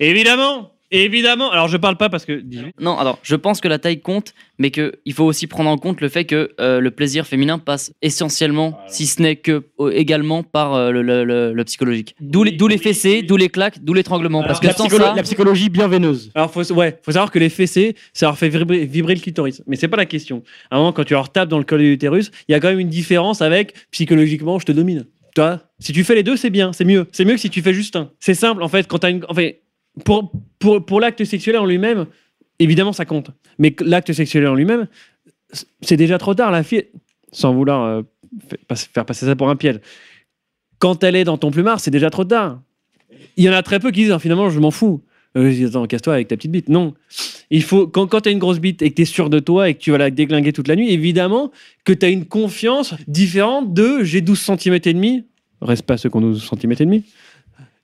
Évidemment Évidemment Alors je parle pas parce que. Non, alors, je pense que la taille compte, mais qu'il faut aussi prendre en compte le fait que euh, le plaisir féminin passe essentiellement, si ce n'est que euh, également par euh, le, le- le- le psychologique. D'où les, d'où les fessées, d'où les claques, d'où l'étranglement. Parce que la, sans psycholo- ça, la psychologie bienveineuse. Alors faut, ouais, faut savoir que les fessées, ça leur fait vibrer, vibrer le clitoris. Mais c'est pas la question. À un moment, quand tu leur tapes dans le col de l'utérus, il y a quand même une différence avec psychologiquement, je te domine. Tu vois? Si tu fais les deux, c'est bien, c'est mieux. C'est mieux que si tu fais juste un. C'est simple, en fait, quand t'as une. En fait, pour, pour, pour l'acte sexuel en lui-même, évidemment, ça compte. Mais l'acte sexuel en lui-même, c'est déjà trop tard. La fille, sans vouloir euh, faire passer ça pour un piège, quand elle est dans ton plumard, c'est déjà trop tard. Il y en a très peu qui disent ah, finalement, je m'en fous. Euh, je dis, attends, casse-toi avec ta petite bite. Non. Il faut, quand, quand tu as une grosse bite et que tu es sûr de toi et que tu vas la déglinguer toute la nuit, évidemment que tu as une confiance différente de j'ai 12 cm et demi, reste pas ceux qui ont 12 cm et demi,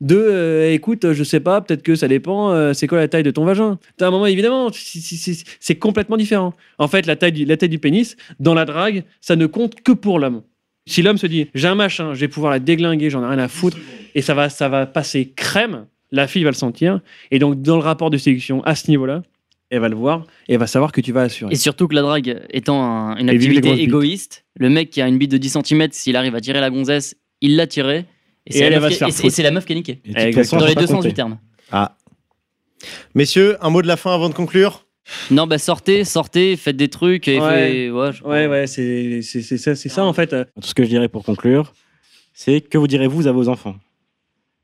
de euh, écoute, je sais pas, peut-être que ça dépend, euh, c'est quoi la taille de ton vagin? T'as un moment, évidemment, c'est- complètement différent. En fait, la taille, du, la taille du pénis, dans la drague, ça ne compte que pour l'homme. Si l'homme se dit j'ai un machin, je vais pouvoir la déglinguer, j'en ai rien à foutre, et ça va, ça va passer crème, la fille va le sentir, et donc dans le rapport de séduction à ce niveau-là, elle va le voir et elle va savoir que tu vas assurer. Et surtout que la drague étant un- une activité égoïste, le mec qui a une bite de 10 cm, s'il arrive à tirer la gonzesse, il l'a tirée. Et Et c'est elle, la, elle va meuf se qui- faire et c'est- et foutre. c'est la meuf qui est niquée. Façon, Dans les deux sens du terme. Ah. Messieurs, un mot de la fin avant de conclure? Non, bah sortez, sortez, faites des trucs. Et Ouais. fait- ouais, je- Ouais, ouais, c'est c'est- c'est ça, c'est ça en fait. Tout ce que je dirais pour conclure, c'est que vous direz-vous à vos enfants?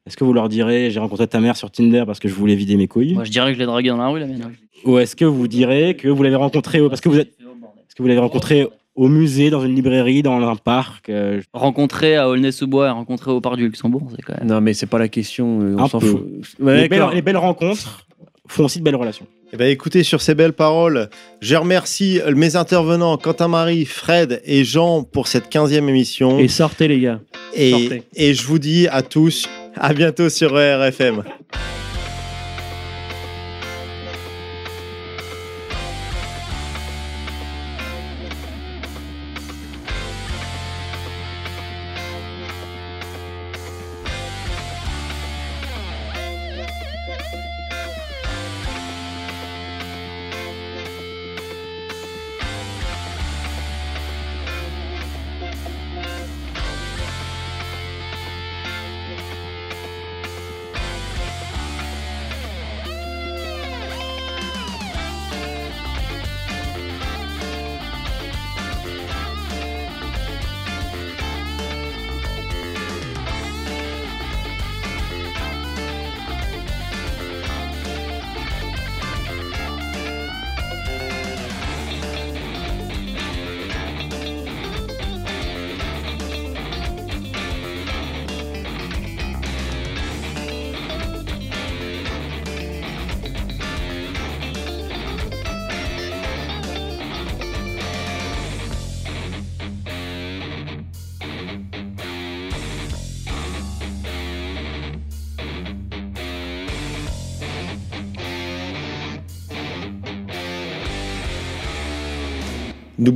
Est-ce que vous leur direz j'ai rencontré ta mère sur Tinder parce que je voulais vider mes couilles? Moi, je dirais que je l'ai dragué dans la rue, la mienne. Ou est-ce que vous direz que vous l'avez rencontré au- parce que vous êtes est-ce que vous l'avez rencontré au musée, dans une librairie, dans un parc. euh, Rencontrer à Aulnay-sous-Bois et rencontrer au Parc du Luxembourg, c'est quand même. Non, mais c'est pas la question. euh, On Un s'en peu. fout. Ouais, les, belles, d'accord. les belles rencontres font aussi de belles relations. Eh ben, écoutez, sur ces belles paroles, je remercie mes intervenants Quentin-Marie, Fred et Jean pour cette 15e émission. Et sortez, les gars. Et, sortez. et je vous dis à tous, à bientôt sur RFM.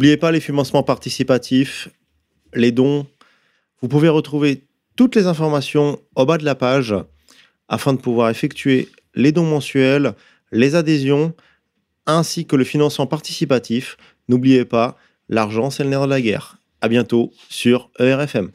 N'oubliez pas les financements participatifs, les dons. Vous pouvez retrouver toutes les informations au bas de la page afin de pouvoir effectuer les dons mensuels, les adhésions, ainsi que le financement participatif. N'oubliez pas, l'argent, c'est le nerf de la guerre. À bientôt sur ERFM.